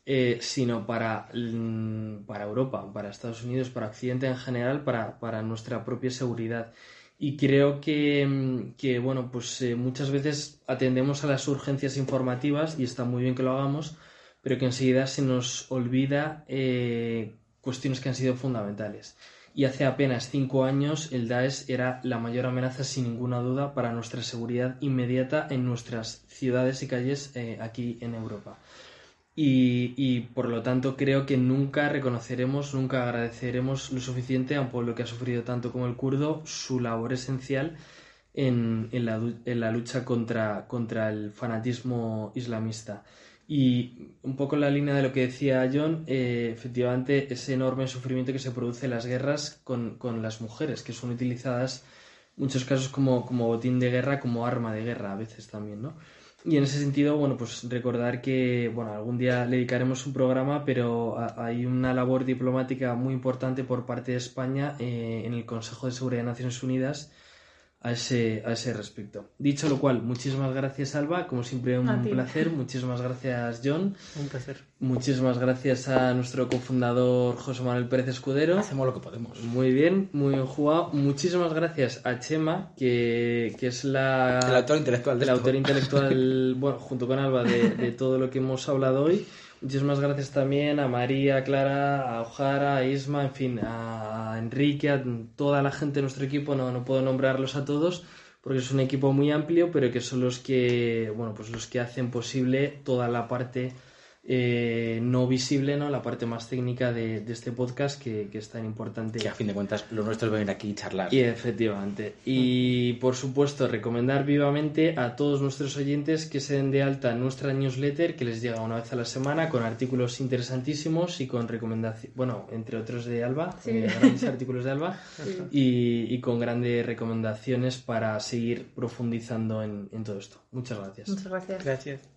A: eh, sino para, mm, para Europa, para Estados Unidos, para Occidente en general, para, para nuestra propia seguridad. Y creo que, mm, bueno, pues eh, muchas veces atendemos a las urgencias informativas y está muy bien que lo hagamos, pero que enseguida se nos olvida eh, cuestiones que han sido fundamentales. Y hace apenas cinco años el Daesh era la mayor amenaza, sin ninguna duda, para nuestra seguridad inmediata en nuestras ciudades y calles aquí en Europa. Y, por lo tanto creo que nunca reconoceremos, nunca agradeceremos lo suficiente a un pueblo que ha sufrido tanto como el kurdo su labor esencial en, en, la, en la, lucha contra, contra, el fanatismo islamista. Y un poco en la línea de lo que decía John, eh, efectivamente ese enorme sufrimiento que se produce en las guerras con, con las mujeres, que son utilizadas en muchos casos como, como botín de guerra, como arma de guerra a veces también, ¿no? Y en ese sentido, bueno, pues recordar que, bueno, algún día le dedicaremos un programa, pero hay una labor diplomática muy importante por parte de España eh, en el Consejo de Seguridad de Naciones Unidas a ese, a ese respecto. Dicho lo cual, muchísimas gracias Alba, como siempre un placer, muchísimas gracias John.
C: Un placer.
A: Muchísimas gracias a nuestro cofundador José Manuel Pérez Escudero.
D: Hacemos lo que podemos.
A: Muy bien, muy bien jugado. Muchísimas gracias a Chema, que, que es la...
D: El autor intelectual de
A: El autor intelectual, bueno, junto con Alba, de, de todo lo que hemos hablado hoy. Muchísimas gracias también a María, a Clara, a Ojara, a Isma, en fin, a Enrique, a toda la gente de nuestro equipo. No, no puedo nombrarlos a todos porque es un equipo muy amplio, pero que son los que, bueno, pues los que hacen posible toda la parte eh, no visible, ¿no? La parte más técnica de, este podcast que, es tan importante.
D: Que a fin de cuentas lo nuestro es venir aquí y charlar.
A: Y efectivamente. Y por supuesto, recomendar vivamente a todos nuestros oyentes que se den de alta nuestra newsletter que les llega una vez a la semana con artículos interesantísimos y con recomendaciones, bueno, entre otros de Alba, eh, grandes artículos de Alba, y, y, con grandes recomendaciones para seguir profundizando en, en todo esto. Muchas gracias.
B: Muchas gracias.
C: Gracias.